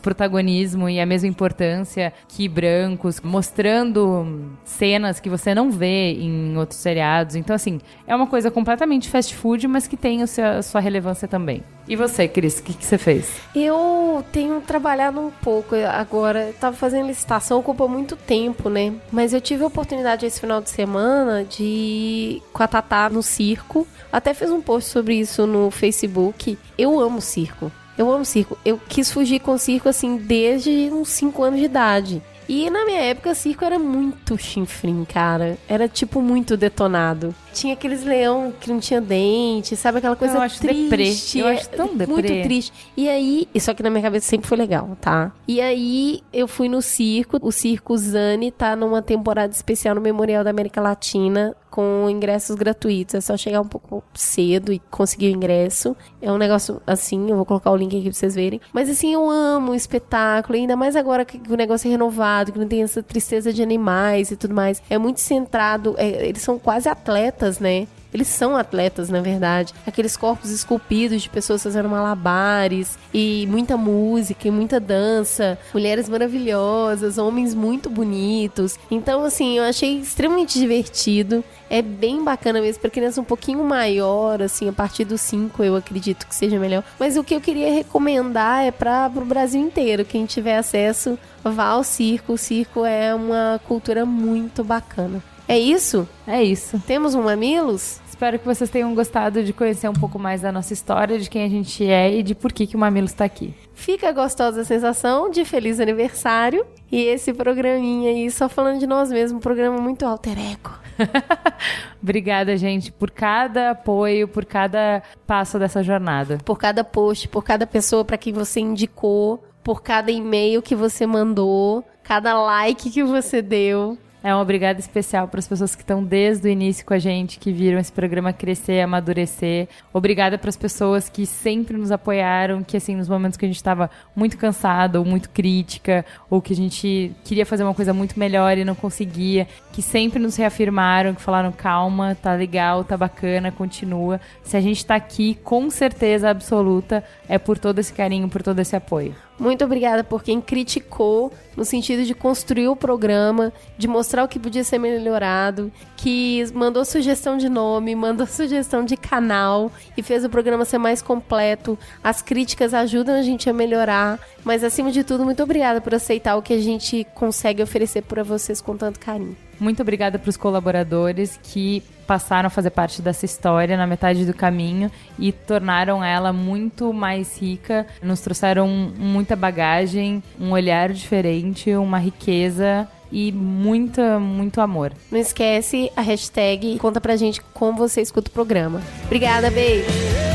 protagonismo e a mesma importância que brancos, mostrando cenas que você não vê em outros seriados. Então, assim, é uma coisa completamente fast food, mas que tem a sua relevância também. E você, Cris, o que, que você fez? Eu tenho trabalhado um pouco agora. Eu tava fazendo licitação, ocupa muito tempo, né? Mas eu tive a oportunidade esse final de semana de ir com a Tatá no circo. Até fiz um post sobre isso no Facebook. Eu amo circo. Eu amo circo. Eu quis fugir com circo assim desde uns 5 anos de idade. E na minha época, circo era muito chinfrim, cara. Era, tipo, muito detonado. Tinha aqueles leão que não tinha dente, sabe? Aquela coisa eu acho triste. Deprê. Eu acho tão deprê. Muito triste. E aí, só que na minha cabeça sempre foi legal, tá? E aí, eu fui no circo. O Circo Zani tá numa temporada especial no Memorial da América Latina com ingressos gratuitos. É só chegar um pouco cedo e conseguir o ingresso. É um negócio assim, eu vou colocar o link aqui pra vocês verem. Mas assim, eu amo o espetáculo, ainda mais agora que o negócio é renovado, que não tem essa tristeza de animais e tudo mais. É muito centrado, é, eles são quase atletas, né? Eles são atletas, na verdade. Aqueles corpos esculpidos de pessoas fazendo malabares e muita música e muita dança, mulheres maravilhosas, homens muito bonitos. Então, assim, eu achei extremamente divertido. É bem bacana mesmo para criança um pouquinho maior, assim, a partir dos 5 eu acredito que seja melhor. Mas o que eu queria recomendar é para o Brasil inteiro. Quem tiver acesso, vá ao circo. O circo é uma cultura muito bacana. É isso? É isso. Temos um Mamilos? Espero que vocês tenham gostado de conhecer um pouco mais da nossa história, de quem a gente é e de por que, que o Mamilos está aqui. Fica gostosa a sensação de feliz aniversário. E esse programinha aí, só falando de nós mesmos, um programa muito alter ego. [LAUGHS] Obrigada, gente, por cada apoio, por cada passo dessa jornada. Por cada post, por cada pessoa para quem você indicou, por cada e-mail que você mandou, cada like que você deu. É um obrigado especial para as pessoas que estão desde o início com a gente, que viram esse programa crescer, amadurecer. Obrigada para as pessoas que sempre nos apoiaram, que assim, nos momentos que a gente estava muito cansado, ou muito crítica, ou que a gente queria fazer uma coisa muito melhor e não conseguia, que sempre nos reafirmaram, que falaram calma, tá legal, tá bacana, continua. Se a gente está aqui, com certeza absoluta, é por todo esse carinho, por todo esse apoio. Muito obrigada por quem criticou no sentido de construir o programa, de mostrar o que podia ser melhorado, que mandou sugestão de nome, [LAUGHS] mandou sugestão de canal e fez o programa ser mais completo. As críticas ajudam a gente a melhorar, mas acima de tudo, muito obrigada por aceitar o que a gente consegue oferecer para vocês com tanto carinho. Muito obrigada para os colaboradores que passaram a fazer parte dessa história na metade do caminho e tornaram ela muito mais rica, nos trouxeram muita bagagem, um olhar diferente, uma riqueza e muita, muito amor. Não esquece a hashtag conta pra gente como você escuta o programa. Obrigada, beijo!